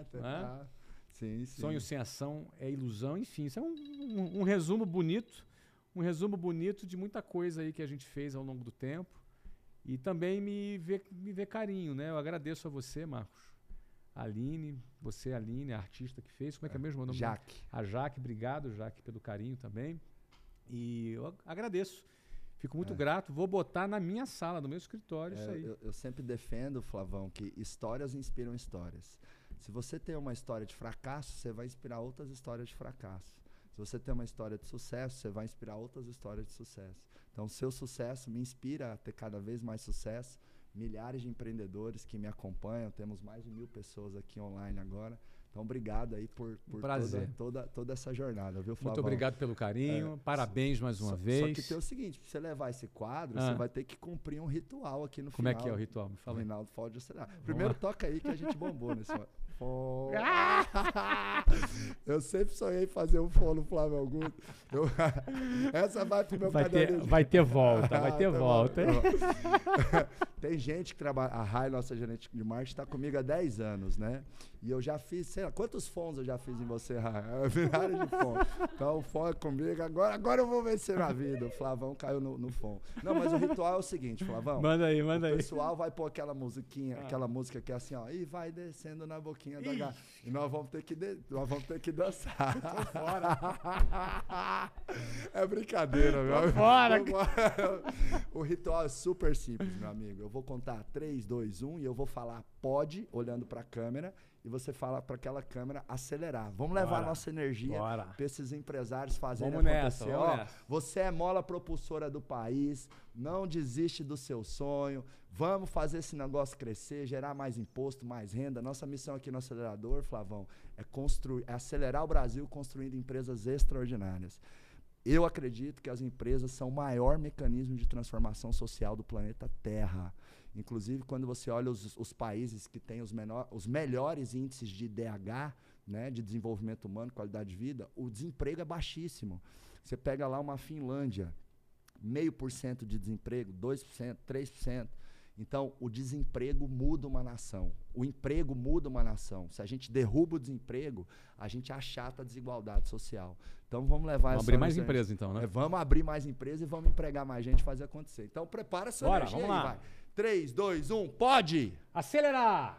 É, tá- tá. Sim, sim. Sonho sem ação é ilusão, enfim, isso é um, um- um resumo bonito, um resumo bonito de muita coisa aí que a gente fez ao longo do tempo. E também me vê, me vê carinho, né? Eu agradeço a você, Marcos. A Aline, você, Aline, a artista que fez. Como é que é mesmo o nome? Jaque. A Jaque, obrigado, Jaque, pelo carinho também. E eu ag- agradeço. Fico muito É. grato. Vou botar na minha sala, no meu escritório, isso É, aí. eu, eu sempre defendo, Flavão, que histórias inspiram histórias. Se você tem uma história de fracasso, você vai inspirar outras histórias de fracasso. Se você tem uma história de sucesso, você vai inspirar outras histórias de sucesso. Então, o seu sucesso me inspira a ter cada vez mais sucesso. Milhares de empreendedores que me acompanham, temos mais de mil pessoas aqui online agora. Então, obrigado aí por, por toda, toda, toda essa jornada, viu, Flavão? Muito obrigado pelo carinho. É, Parabéns mais uma Só- vez. Só que tem o seguinte, pra você levar esse quadro, Ah. você vai ter que cumprir um ritual aqui no Como final. é que é o ritual? Me fala. Reinaldo pode acelerar. Primeiro toca aí que a gente bombou nesse Eu sempre sonhei em fazer um fó no Flávio Augusto. Eu- Essa vai pro meu Vai ter, caderninho. vai ter volta, vai Ah, ter volta. tá bom. Tem gente que trabalha. A Rai, nossa gerente de marketing, está comigo há 10 anos, né? E eu já fiz, sei lá, quantos fons eu já fiz em você, Rai? Milhares de fons. Então, o é comigo. Agora, agora eu vou vencer na vida. O Flavão caiu no, no fom. Não, mas o ritual é o seguinte, Flavão. Manda aí, manda O aí. pessoal vai pôr aquela musiquinha, Ah. aquela música que é assim, ó, e vai descendo na boquinha da gata. E nós vamos ter que, de- nós vamos ter que dançar. é brincadeira, meu amigo. fora. O ritual é super simples, meu amigo. Eu vou contar 3, 2, 1 e eu vou falar pode, olhando pra câmera, e você fala pra aquela câmera acelerar. Vamos levar Bora. a nossa energia pra esses empresários fazerem Vamos nessa, acontecer. vamos Ó, nessa. você é mola propulsora do país, não desiste do seu sonho. Vamos fazer esse negócio crescer, gerar mais imposto, mais renda. Nossa missão aqui no acelerador, Flavão, é construir, é acelerar o Brasil construindo empresas extraordinárias. Eu acredito que as empresas são o maior mecanismo de transformação social do planeta Terra. Inclusive, quando você olha os, os países que têm os, menor, os melhores índices de DH, né, de desenvolvimento humano, qualidade de vida, o desemprego é baixíssimo. Você pega lá uma Finlândia, meio por cento de desemprego, 2%, 3%. Então, o desemprego muda uma nação. O emprego muda uma nação. Se a gente derruba o desemprego, a gente achata a desigualdade social. Então, vamos levar Vamos essa abrir mais empresas então, né? é, vamos abrir mais empresas e vamos empregar mais gente e fazer acontecer. Então, prepara sua Bora, energia vamos aí, lá. vai. 3, 2, 1, pode! Acelerar!